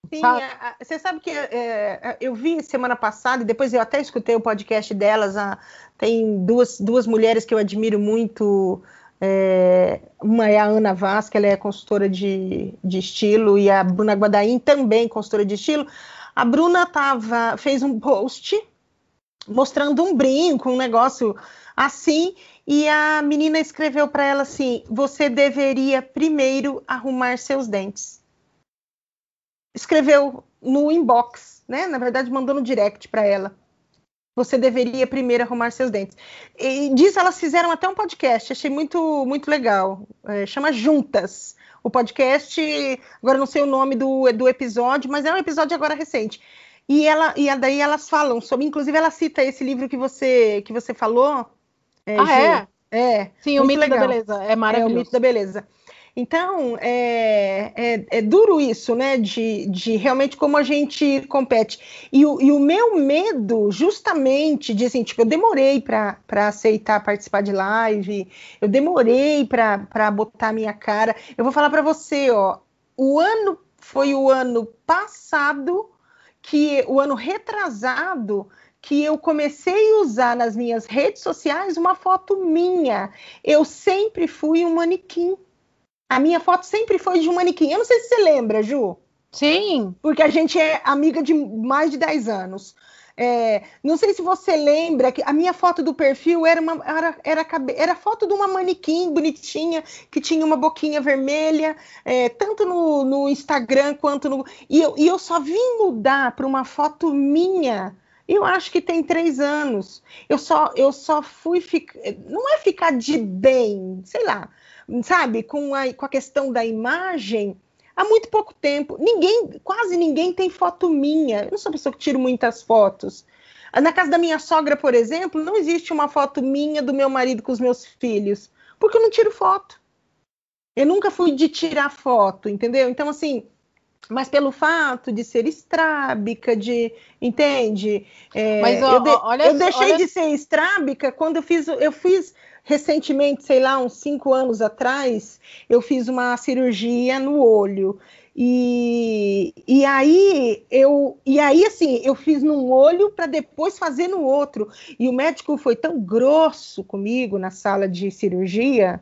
Sim, sabe? você sabe que é, é, eu vi semana passada, e depois eu até escutei o podcast delas. A, tem duas, duas mulheres que eu admiro muito. É, uma é a Ana Vaz, que ela é consultora de, de estilo, e a Bruna Guadain, também consultora de estilo. A Bruna tava, fez um post mostrando um brinco, um negócio assim, e a menina escreveu para ela assim: Você deveria primeiro arrumar seus dentes escreveu no inbox, né? Na verdade, mandou no direct para ela. Você deveria primeiro arrumar seus dentes. E disso elas fizeram até um podcast, achei muito muito legal. É, chama Juntas. O podcast, agora não sei o nome do, do episódio, mas é um episódio agora recente. E ela e daí elas falam sobre, inclusive ela cita esse livro que você que você falou. É, ah, é? É. Sim, o mito legal. da beleza. É maravilhoso. É o mito da beleza. Então, é, é, é, duro isso, né? De, de realmente como a gente compete. E o, e o meu medo, justamente, de assim, tipo, eu demorei para aceitar participar de live, eu demorei para botar minha cara. Eu vou falar para você, ó, o ano foi o ano passado, que o ano retrasado, que eu comecei a usar nas minhas redes sociais uma foto minha. Eu sempre fui um manequim. A minha foto sempre foi de um manequim. Eu não sei se você lembra, Ju. Sim. Porque a gente é amiga de mais de 10 anos. É, não sei se você lembra que a minha foto do perfil era uma era, era, era foto de uma manequim bonitinha que tinha uma boquinha vermelha, é, tanto no, no, Instagram quanto no. E eu, e eu só vim mudar para uma foto minha. Eu acho que tem três anos. Eu só, eu só fui ficar. Não é ficar de bem, sei lá sabe, com a, com a questão da imagem, há muito pouco tempo. Ninguém, quase ninguém tem foto minha. Eu não sou pessoa que tiro muitas fotos. Na casa da minha sogra, por exemplo, não existe uma foto minha do meu marido com os meus filhos, porque eu não tiro foto. Eu nunca fui de tirar foto, entendeu? Então, assim, mas pelo fato de ser estrábica, de. Entende? É, mas, ó, eu, de, olha, eu deixei olha... de ser estrábica quando eu fiz. Eu fiz recentemente, sei lá, uns cinco anos atrás, eu fiz uma cirurgia no olho. E, e aí eu e aí assim eu fiz num olho para depois fazer no outro e o médico foi tão grosso comigo na sala de cirurgia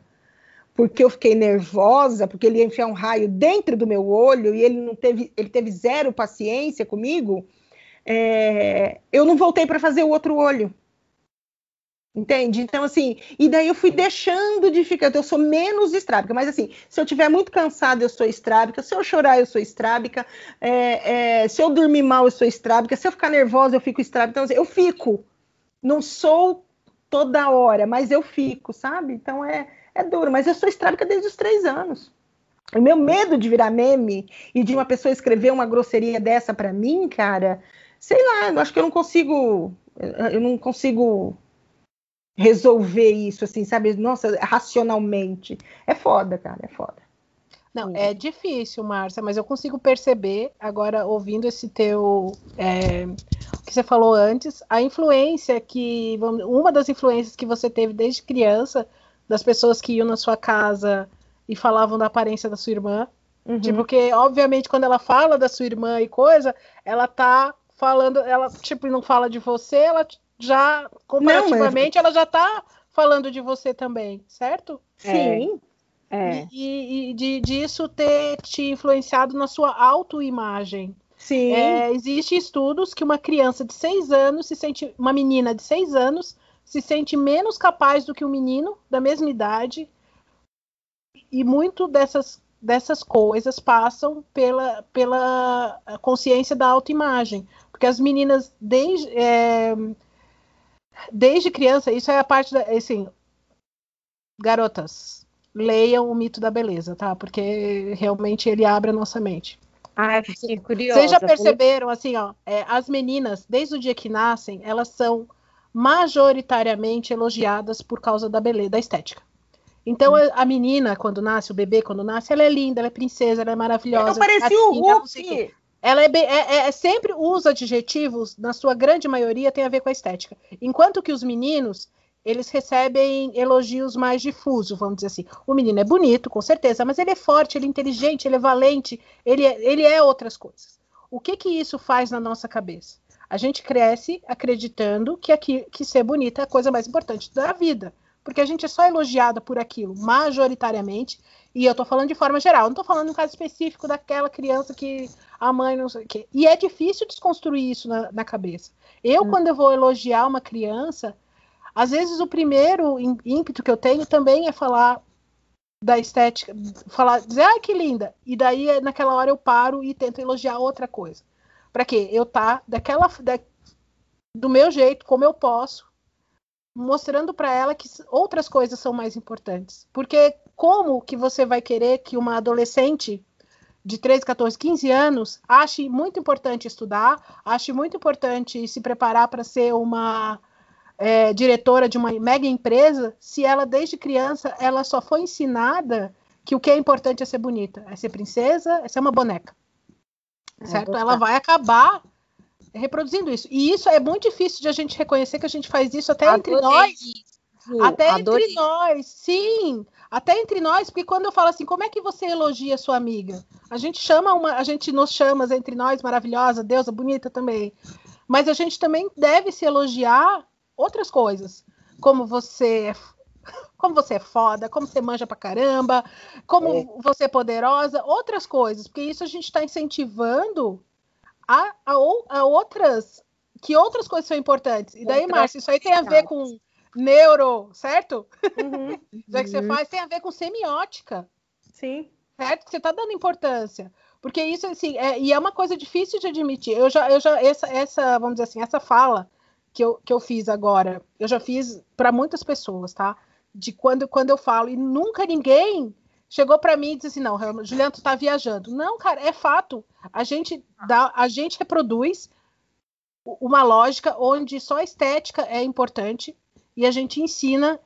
porque eu fiquei nervosa porque ele ia enfiar um raio dentro do meu olho e ele não teve ele teve zero paciência comigo é, eu não voltei para fazer o outro olho Entende? Então, assim, e daí eu fui deixando de ficar. Eu sou menos estrábica, mas assim, se eu estiver muito cansada, eu sou estrábica. Se eu chorar, eu sou estrábica. É, é, se eu dormir mal, eu sou estrábica. Se eu ficar nervosa, eu fico estrábica. Então, assim, eu fico. Não sou toda hora, mas eu fico, sabe? Então é, é duro. Mas eu sou estrábica desde os três anos. O meu medo de virar meme e de uma pessoa escrever uma grosseria dessa para mim, cara, sei lá, eu acho que eu não consigo. Eu não consigo resolver isso, assim, sabe? Nossa, racionalmente. É foda, cara, é foda. Não, é difícil, Márcia, mas eu consigo perceber, agora ouvindo esse teu. É, o que você falou antes, a influência que. Uma das influências que você teve desde criança, das pessoas que iam na sua casa e falavam da aparência da sua irmã. Uhum. Tipo, porque, obviamente, quando ela fala da sua irmã e coisa, ela tá falando, ela, tipo, não fala de você, ela já comparativamente não, ela já está falando de você também, certo? Sim. É. E, e, de, disso ter te influenciado na sua autoimagem. Sim. É, Existem estudos que uma criança de seis anos se sente, uma menina de seis anos se sente menos capaz do que um menino da mesma idade. E muito dessas, dessas coisas passam pela, pela consciência da autoimagem. Porque as meninas, desde, é, desde criança, isso é a parte da. Assim, garotas, leiam o mito da beleza, tá? Porque realmente ele abre a nossa mente. Ah, fiquei curiosa. Vocês já perceberam, assim, ó, é, as meninas, desde o dia que nascem, elas são majoritariamente elogiadas por causa da beleza, da estética. Então, hum. a menina, quando nasce, o bebê, quando nasce, ela é linda, ela é princesa, ela é maravilhosa. Eu pareci o Hulk! Ela é, é, é, é, sempre os adjetivos, na sua grande maioria, tem a ver com a estética. Enquanto que os meninos, eles recebem elogios mais difusos, vamos dizer assim. O menino é bonito, com certeza, mas ele é forte, ele é inteligente, ele é valente, ele é, ele é outras coisas. O que que isso faz na nossa cabeça? A gente cresce acreditando que, aqui, que ser bonita é a coisa mais importante da vida, porque a gente é só elogiada por aquilo, majoritariamente, e eu tô falando de forma geral, não tô falando um caso específico daquela criança que a mãe não sei o quê. E é difícil desconstruir isso na, na cabeça. Eu, hum. quando eu vou elogiar uma criança, às vezes o primeiro ímpeto que eu tenho também é falar da estética, falar, dizer, ai que linda, e daí naquela hora eu paro e tento elogiar outra coisa. Para quê? Eu tá daquela da, do meu jeito, como eu posso, mostrando para ela que outras coisas são mais importantes. Porque como que você vai querer que uma adolescente de 13, 14, 15 anos ache muito importante estudar, ache muito importante se preparar para ser uma é, diretora de uma mega empresa, se ela desde criança ela só foi ensinada que o que é importante é ser bonita, é ser princesa, é ser uma boneca, é, certo? Ela vai acabar reproduzindo isso. E isso é muito difícil de a gente reconhecer que a gente faz isso até Adorei entre nós. Isso. Até Adorei. entre nós, sim. Até entre nós, porque quando eu falo assim, como é que você elogia sua amiga? A gente chama uma, a gente nos chama entre nós maravilhosa, deusa bonita também. Mas a gente também deve se elogiar outras coisas, como você é, como você é foda, como você manja pra caramba, como é. você é poderosa, outras coisas, porque isso a gente está incentivando a, a, a, outras que outras coisas são importantes. E daí, Márcia, isso aí tem a ver com neuro, certo? Uhum. Já que você uhum. faz, tem a ver com semiótica. Sim. Certo? Que você está dando importância. Porque isso, assim, é, e é uma coisa difícil de admitir. Eu já, eu já, essa, essa, vamos dizer assim, essa fala que eu, que eu fiz agora, eu já fiz para muitas pessoas, tá? De quando, quando eu falo, e nunca ninguém chegou para mim e disse assim: não, Juliano, tu tá viajando. Não, cara, é fato. A gente, dá, a gente reproduz uma lógica onde só a estética é importante e a gente ensina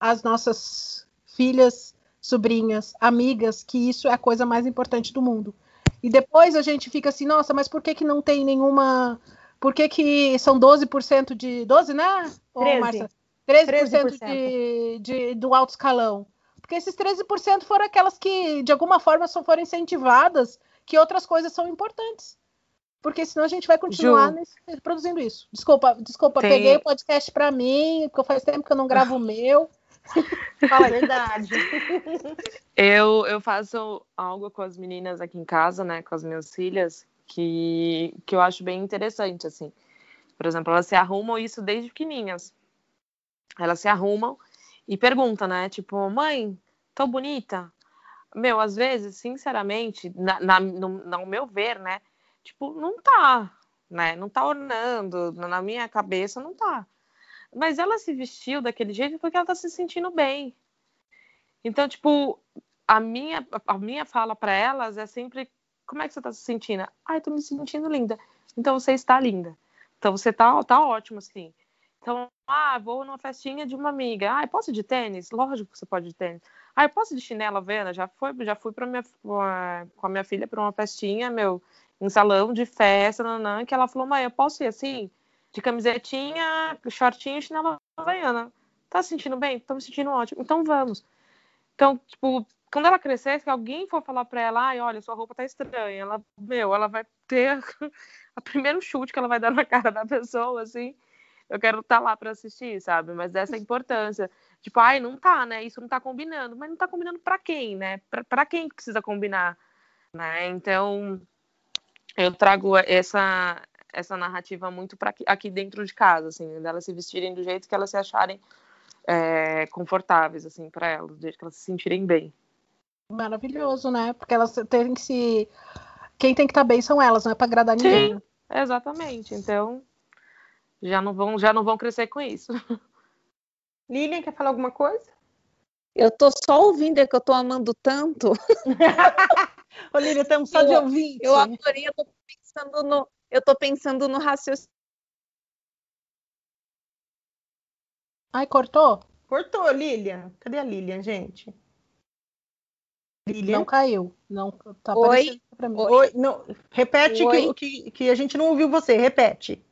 as nossas filhas, sobrinhas, amigas que isso é a coisa mais importante do mundo. E depois a gente fica assim, nossa, mas por que, que não tem nenhuma por que, que são 12% de. 12, né? 13. Marcia? 13%, 13%. De, de, do alto escalão. Porque esses 13% foram aquelas que, de alguma forma, só foram incentivadas, que outras coisas são importantes. Porque senão a gente vai continuar nesse, produzindo isso. Desculpa, desculpa, Tem... peguei o podcast para mim, porque faz tempo que eu não gravo o meu. Fala a verdade. Eu, eu faço algo com as meninas aqui em casa, né, com as minhas filhas, que, que eu acho bem interessante, assim. Por exemplo, elas se arrumam isso desde pequenininhas. Elas se arrumam e perguntam, né? Tipo, mãe, tô bonita? Meu, às vezes, sinceramente, na, na, no, no meu ver, né? Tipo, não tá, né? Não tá ornando, na minha cabeça não tá. Mas ela se vestiu daquele jeito porque ela tá se sentindo bem. Então, tipo, a minha, a minha fala para elas é sempre como é que você está se sentindo? Ah, eu tô me sentindo linda. Então você está linda. Então você tá, tá ótimo, assim. Então, ah, vou numa festinha de uma amiga. Ah, posso ir de tênis? Lógico que você pode ir de tênis. Ah, eu posso ir de chinela, Vena? Já foi, já fui para minha com a minha filha para uma festinha, meu, em salão de festa, nanã, que ela falou: "Mãe, eu posso ir assim, de camisetinha, shortinho e chinela havaiana. Tá se sentindo bem? Tô me sentindo ótimo. Então vamos." Então, tipo, quando ela crescer, se alguém for falar para ela, ai, olha, sua roupa tá estranha, ela, meu, ela vai ter o primeiro chute que ela vai dar na cara da pessoa, assim. Eu quero estar tá lá para assistir, sabe? Mas dessa importância. Tipo, ai, não tá, né? Isso não tá combinando. Mas não tá combinando para quem, né? Para quem precisa combinar, né? Então, eu trago essa essa narrativa muito para aqui, aqui, dentro de casa, assim, delas se vestirem do jeito que elas se acharem é, confortáveis, assim, para elas, do jeito que elas se sentirem bem. Maravilhoso, né? Porque elas têm que se. Quem tem que estar tá bem são elas, não é para agradar ninguém. Sim, exatamente. Então, já não vão, já não vão crescer com isso. Lilian, quer falar alguma coisa? Eu tô só ouvindo, é que eu tô amando tanto. Lilian, estamos só eu, de ouvir. Eu adorei, eu tô pensando no, eu tô pensando no raciocínio. Ai, cortou? Cortou, Lilian. Cadê a Lilian, gente? Lilian? Não caiu. Não tá Oi? Pra mim. Oi? Não, repete Oi? Que, que, que a gente não ouviu você. Repete.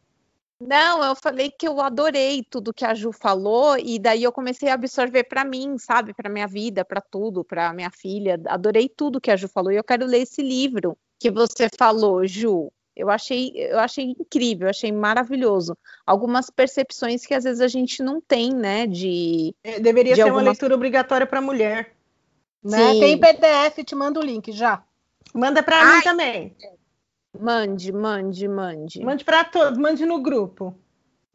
Não, eu falei que eu adorei tudo que a Ju falou e daí eu comecei a absorver para mim, sabe, para minha vida, para tudo, para minha filha. Adorei tudo que a Ju falou e eu quero ler esse livro que você falou, Ju. Eu achei, eu achei incrível, achei maravilhoso. Algumas percepções que às vezes a gente não tem, né? De é, deveria de ser algumas... uma leitura obrigatória para mulher. Né? Tem PDF, te mando o link já. Manda para mim também. Mande, mande, mande. Mande para todos, mande no grupo.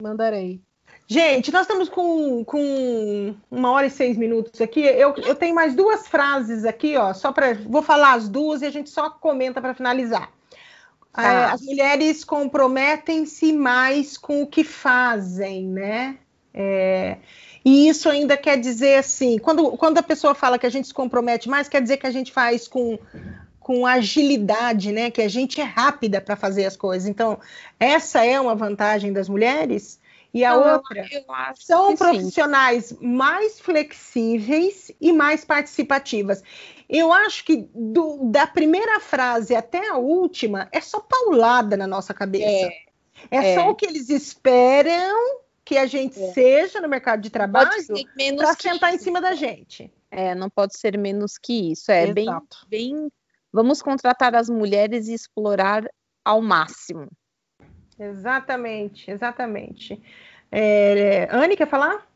Mandarei. Gente, nós estamos com, com uma hora e seis minutos aqui. Eu, eu tenho mais duas frases aqui, ó. Só para. Vou falar as duas e a gente só comenta para finalizar. É, tá. as mulheres comprometem-se mais com o que fazem, né? É, e isso ainda quer dizer assim, quando, quando a pessoa fala que a gente se compromete mais, quer dizer que a gente faz com, com agilidade, né? Que a gente é rápida para fazer as coisas. Então, essa é uma vantagem das mulheres. E a Não, outra são profissionais sim. mais flexíveis e mais participativas. Eu acho que do, da primeira frase até a última é só paulada na nossa cabeça. É, é, é. só o que eles esperam que a gente é. seja no mercado de trabalho para sentar isso. em cima da gente. É, não pode ser menos que isso. É bem, bem. Vamos contratar as mulheres e explorar ao máximo. Exatamente, exatamente. É, Anne, quer falar?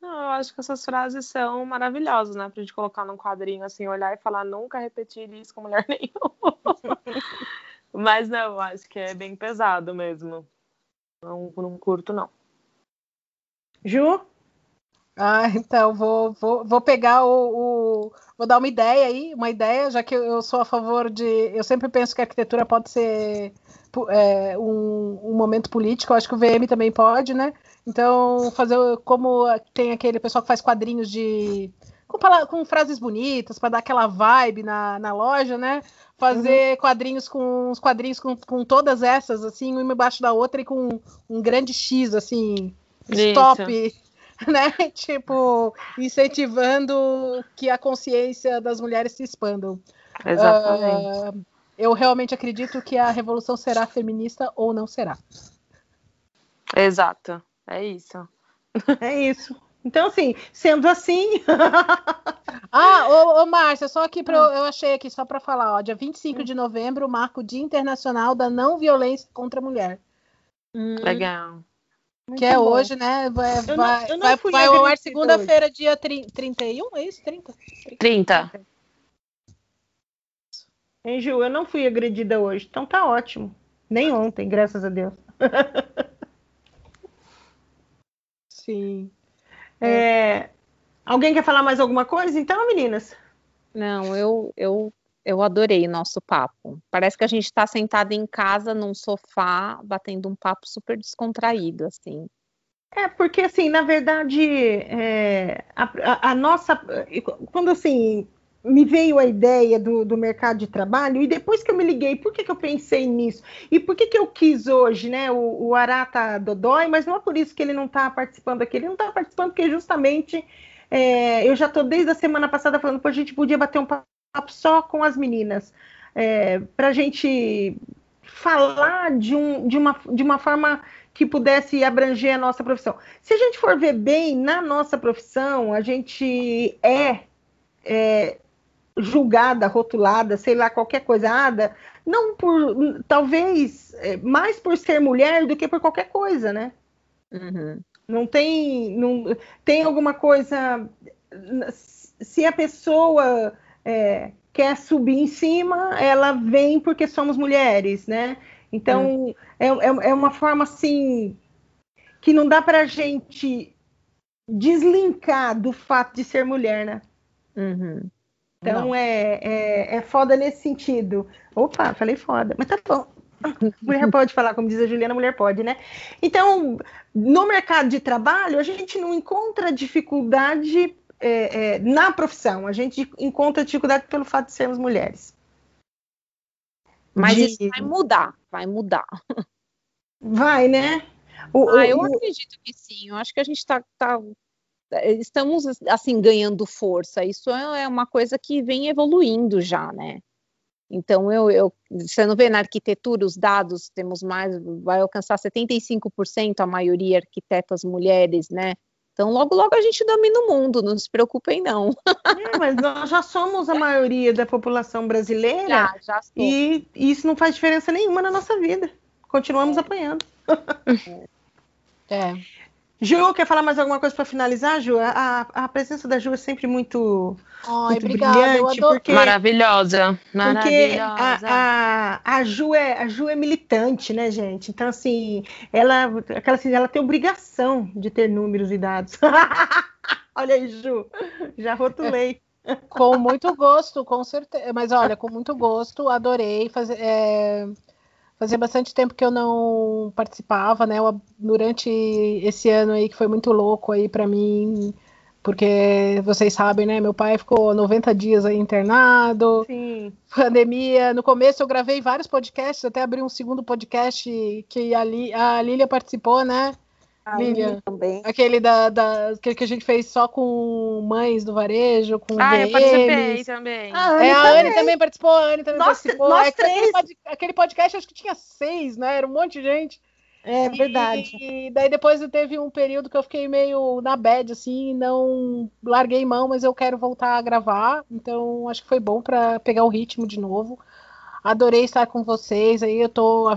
Não, eu acho que essas frases são maravilhosas, né? Pra gente colocar num quadrinho assim, olhar e falar, nunca repetir isso com mulher nenhuma. Mas não, eu acho que é bem pesado mesmo. Não, não curto, não. Ju? Ah, então, vou, vou, vou pegar o, o, Vou dar uma ideia aí, uma ideia, já que eu sou a favor de. Eu sempre penso que a arquitetura pode ser é, um, um momento político, eu acho que o VM também pode, né? Então, fazer como tem aquele pessoal que faz quadrinhos de. com, com frases bonitas, para dar aquela vibe na, na loja, né? Fazer uhum. quadrinhos com os quadrinhos com, com todas essas, assim, uma embaixo da outra e com um grande X, assim, stop, né? Tipo, incentivando que a consciência das mulheres se expandam. Exatamente. Uh, eu realmente acredito que a revolução será feminista ou não será. Exato. É isso. É isso. Então, assim, sendo assim. ah, ô, ô Márcia, só aqui pra, eu achei aqui, só para falar, ó, dia 25 de novembro marca o Dia Internacional da Não Violência contra a Mulher. Hum. Legal. que é bom. hoje, né? Vai, eu não, eu não vai, vai ao ar segunda-feira, dia 31, é isso? 30? 30. Hein, Ju? Eu não fui agredida hoje, então tá ótimo. Nem ontem, graças a Deus. Sim. É... Alguém quer falar mais alguma coisa, então, meninas? Não, eu, eu, eu adorei nosso papo. Parece que a gente está sentada em casa num sofá, batendo um papo super descontraído, assim. É, porque assim, na verdade, é, a, a, a, nossa. Quando assim, me veio a ideia do, do, mercado de trabalho, e depois que eu me liguei, por que, que eu pensei nisso? E por que, que eu quis hoje, né? O, o Arata Dodói, mas não é por isso que ele não está participando aqui, ele não está participando porque justamente é, eu já estou desde a semana passada falando que a gente podia bater um papo só com as meninas, é, para a gente falar de, um, de, uma, de uma forma que pudesse abranger a nossa profissão. Se a gente for ver bem na nossa profissão, a gente é, é julgada, rotulada, sei lá, qualquer coisa, ada, não por, talvez, é, mais por ser mulher do que por qualquer coisa, né? Uhum. Não tem, não, tem alguma coisa, se a pessoa é, quer subir em cima, ela vem porque somos mulheres, né? Então, é, é, é uma forma assim que não dá para a gente deslinkar do fato de ser mulher, né? Uhum. Então é, é, é foda nesse sentido. Opa, falei foda, mas tá bom. mulher pode falar, como diz a Juliana, mulher pode, né? Então, no mercado de trabalho, a gente não encontra dificuldade é, é, na profissão, a gente encontra dificuldade pelo fato de sermos mulheres. Mas de... isso vai mudar, vai mudar. Vai, né? O, ah, eu o... acredito que sim. Eu acho que a gente está tá, estamos assim ganhando força. Isso é, é uma coisa que vem evoluindo já, né? Então, eu, eu, você não vê na arquitetura os dados, temos mais, vai alcançar 75% a maioria arquitetas mulheres, né? Então, logo, logo a gente domina o mundo, não se preocupem, não. É, mas nós já somos a maioria da população brasileira já, já e isso não faz diferença nenhuma na nossa vida. Continuamos é. apanhando. É. Ju, quer falar mais alguma coisa para finalizar, Ju? A, a, presença da Ju é sempre muito, Ai, muito brilhante. Porque, maravilhosa. Porque a, a, a, Ju é, a Ju é militante, né, gente? Então, assim, ela, aquela, assim, ela tem obrigação de ter números e dados. olha aí, Ju, já rotulei. Com muito gosto, com certeza. Mas olha, com muito gosto, adorei fazer. É Fazia bastante tempo que eu não participava, né? Eu, durante esse ano aí que foi muito louco aí para mim, porque vocês sabem, né? Meu pai ficou 90 dias aí internado. Sim. Pandemia. No começo eu gravei vários podcasts, até abri um segundo podcast que a, Li, a Lília participou, né? Lilian, também. Aquele da, da, aquele que a gente fez só com mães do varejo, com Ah, eu participei também. A Anne, é, a Anne também. participou, a Anne também Nossa, participou. Nós é, três. Aquele, aquele podcast acho que tinha seis, né? Era um monte de gente. É verdade. E daí depois teve um período que eu fiquei meio na bad, assim, não larguei mão, mas eu quero voltar a gravar. Então acho que foi bom para pegar o ritmo de novo. Adorei estar com vocês. Aí eu tô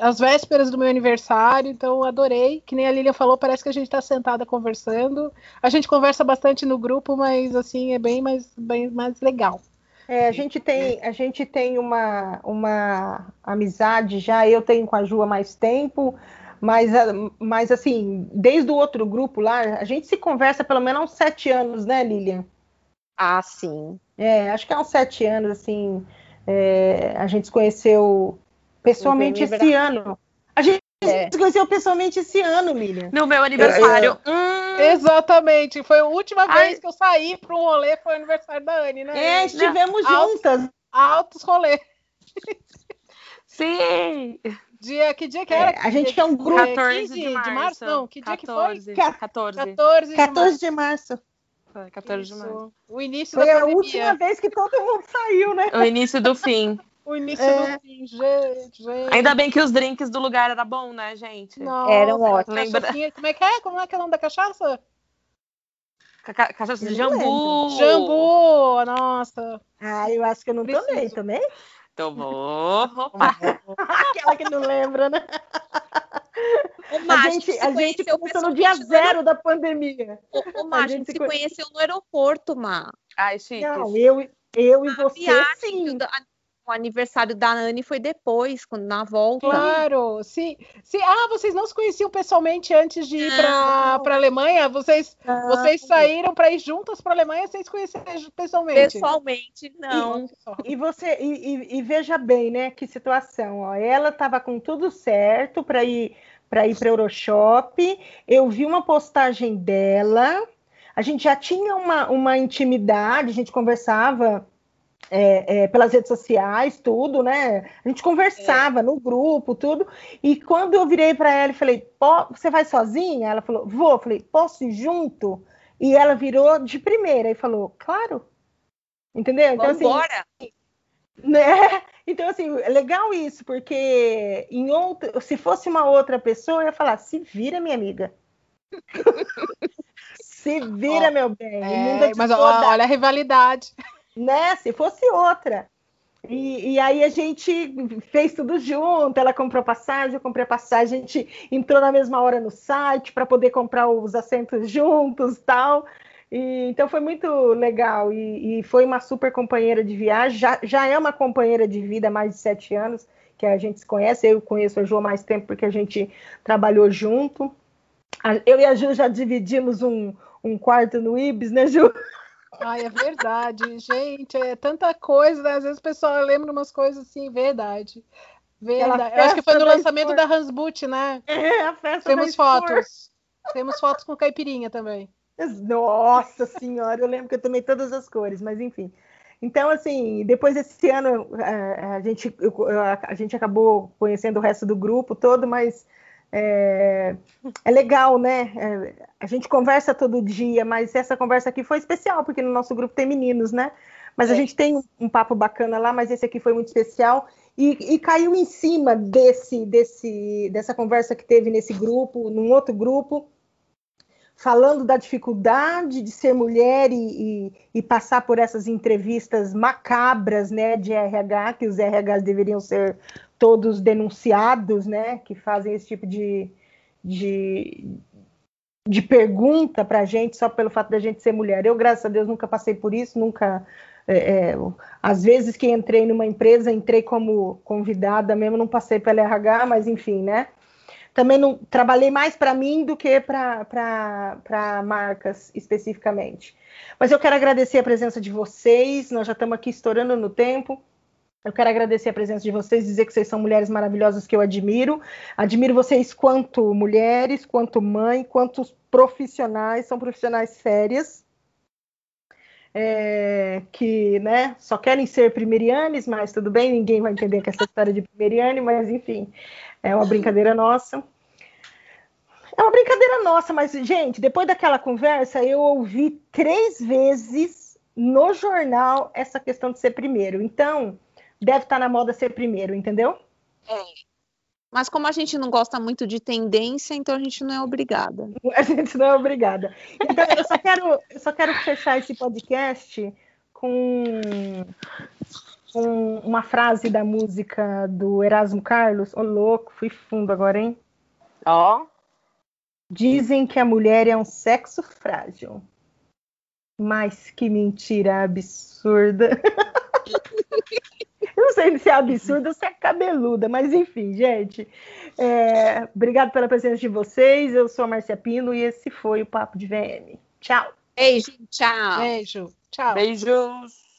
às vésperas do meu aniversário, então adorei. Que nem a Lilian falou, parece que a gente está sentada conversando. A gente conversa bastante no grupo, mas assim é bem mais, bem mais legal. É, a gente tem, a gente tem uma, uma amizade já, eu tenho com a Ju há mais tempo, mas, mas assim, desde o outro grupo lá, a gente se conversa pelo menos há uns sete anos, né, Lilian? Ah, sim. É, acho que há uns sete anos, assim, é, a gente se conheceu pessoalmente esse ano. A gente é. se conheceu pessoalmente esse ano, Lilian. No meu aniversário. É, hum. Exatamente. Foi a última Ai. vez que eu saí para um rolê, foi o aniversário da Anne, né? É, estivemos Não. juntas. Altos, altos rolês. Sim. Dia, que dia que era? É, a gente é um grupo. 14 de março. de março. Não, que 14, dia que foi? 14. 14 de 14 de março. Foi 14 Isso. de março. O início Foi da a última vez que todo mundo saiu, né? O início do fim. o início é. do fim, gente, gente. Ainda bem que os drinks do lugar era bom, né, gente? Nossa, Eram ótimos. Lembra... Como é que é? Como é que é o nome da cachaça? Ca cachaça de jambu. Jambu, nossa. Ah, eu acho que eu não Preciso. tomei, tomei? Tomou. Aquela que não lembra, né? Ô, a gente, a gente começou no dia zero da pandemia. O, o a gente se conheceu no aeroporto, Má. Ai, chique. Não, eu, eu e você, sim. Do, o aniversário da Anne foi depois, quando, na volta. Claro, sim. sim. Ah, vocês não se conheciam pessoalmente antes de ir para a Alemanha? Vocês, não. vocês saíram para ir juntas para a Alemanha sem se conhecer pessoalmente? Pessoalmente, não. E, e você e, e, e, veja bem, né, que situação. Ó. Ela estava com tudo certo para ir para ir para Euroshop. Eu vi uma postagem dela. A gente já tinha uma, uma intimidade, a gente conversava é, é, pelas redes sociais, tudo, né? A gente conversava é. no grupo, tudo. E quando eu virei para ela e falei, você vai sozinha? Ela falou, vou. Eu falei, posso ir junto? E ela virou de primeira e falou, claro. Entendeu? Então, assim, Vambora. assim, né? Então, assim, é legal isso, porque em outro, se fosse uma outra pessoa, eu ia falar, se vira, minha amiga. se vira, meu bem. É, mas olha a rivalidade né? Se fosse outra. E, e, aí a gente fez tudo junto, ela comprou passagem, eu comprei a passagem, a gente entrou na mesma hora no site para poder comprar os assentos juntos tal. E, então foi muito legal e, e, foi uma super companheira de viagem. Já, já é uma companheira de vida há mais de sete anos que a gente se conhece. Eu conheço a Ju há mais tempo porque a gente trabalhou junto. Eu e a Ju já dividimos um, um quarto no Ibis, né, Ju? Ai, é verdade, gente, é tanta coisa, né? às vezes o pessoal lembra umas coisas assim, verdade. Verdade. Eu acho que foi no lançamento da Hansboot, né? É, a festa Temos fotos. Temos fotos com caipirinha também. Nossa senhora, eu lembro que eu tomei todas as cores, mas enfim. Então, assim, depois desse ano a, a gente, a, gente acabou conhecendo o resto do grupo todo, mas é, é legal, né? É, a gente conversa todo dia, mas essa conversa aqui foi especial, porque no nosso grupo tem meninos, né? Mas é. a gente tem um, um, papo bacana lá, mas esse aqui foi muito especial e, e, caiu em cima desse, desse, dessa conversa que teve nesse grupo, num outro grupo, falando da dificuldade de ser mulher e, e, e, passar por essas entrevistas macabras né, de RH, que os RHs deveriam ser todos denunciados, né, que fazem esse tipo de, de, de pergunta para a gente só pelo fato da gente ser mulher. Eu, graças a Deus, nunca passei por isso, nunca. É, é, às vezes que entrei numa empresa, entrei como convidada mesmo, não passei pela RH, mas enfim, né? também não trabalhei mais para mim do que para marcas especificamente. Mas eu quero agradecer a presença de vocês, nós já estamos aqui estourando no tempo. Eu quero agradecer a presença de vocês, dizer que vocês são mulheres maravilhosas que eu admiro. Admiro vocês quanto mulheres, quanto mãe, quanto profissionais, são profissionais sérias. É, que né, só querem ser primerianes, mas tudo bem, ninguém vai entender que essa história de primeriane, mas enfim, é uma brincadeira nossa. É uma brincadeira nossa, mas, gente, depois daquela conversa, eu ouvi três vezes no jornal essa questão de ser primeiro. Então, deve estar na moda ser primeiro, entendeu? É. Mas como a gente não gosta muito de tendência, então a gente não é obrigada. A gente não é obrigada. Então, eu só quero, eu só quero fechar esse podcast com um, uma frase da música do Erasmo Carlos. Ô, oh, louco, fui fundo agora, hein? Ó. Oh. Dizem que a mulher é um sexo frágil. Mas que mentira absurda. Eu não sei se é absurda ou se é cabeluda, mas enfim, gente. É, obrigado pela presença de vocês. Eu sou a Marcia Pino e esse foi o Papo de VM. Tchau. Beijo, tchau. Beijo, tchau. Beijos.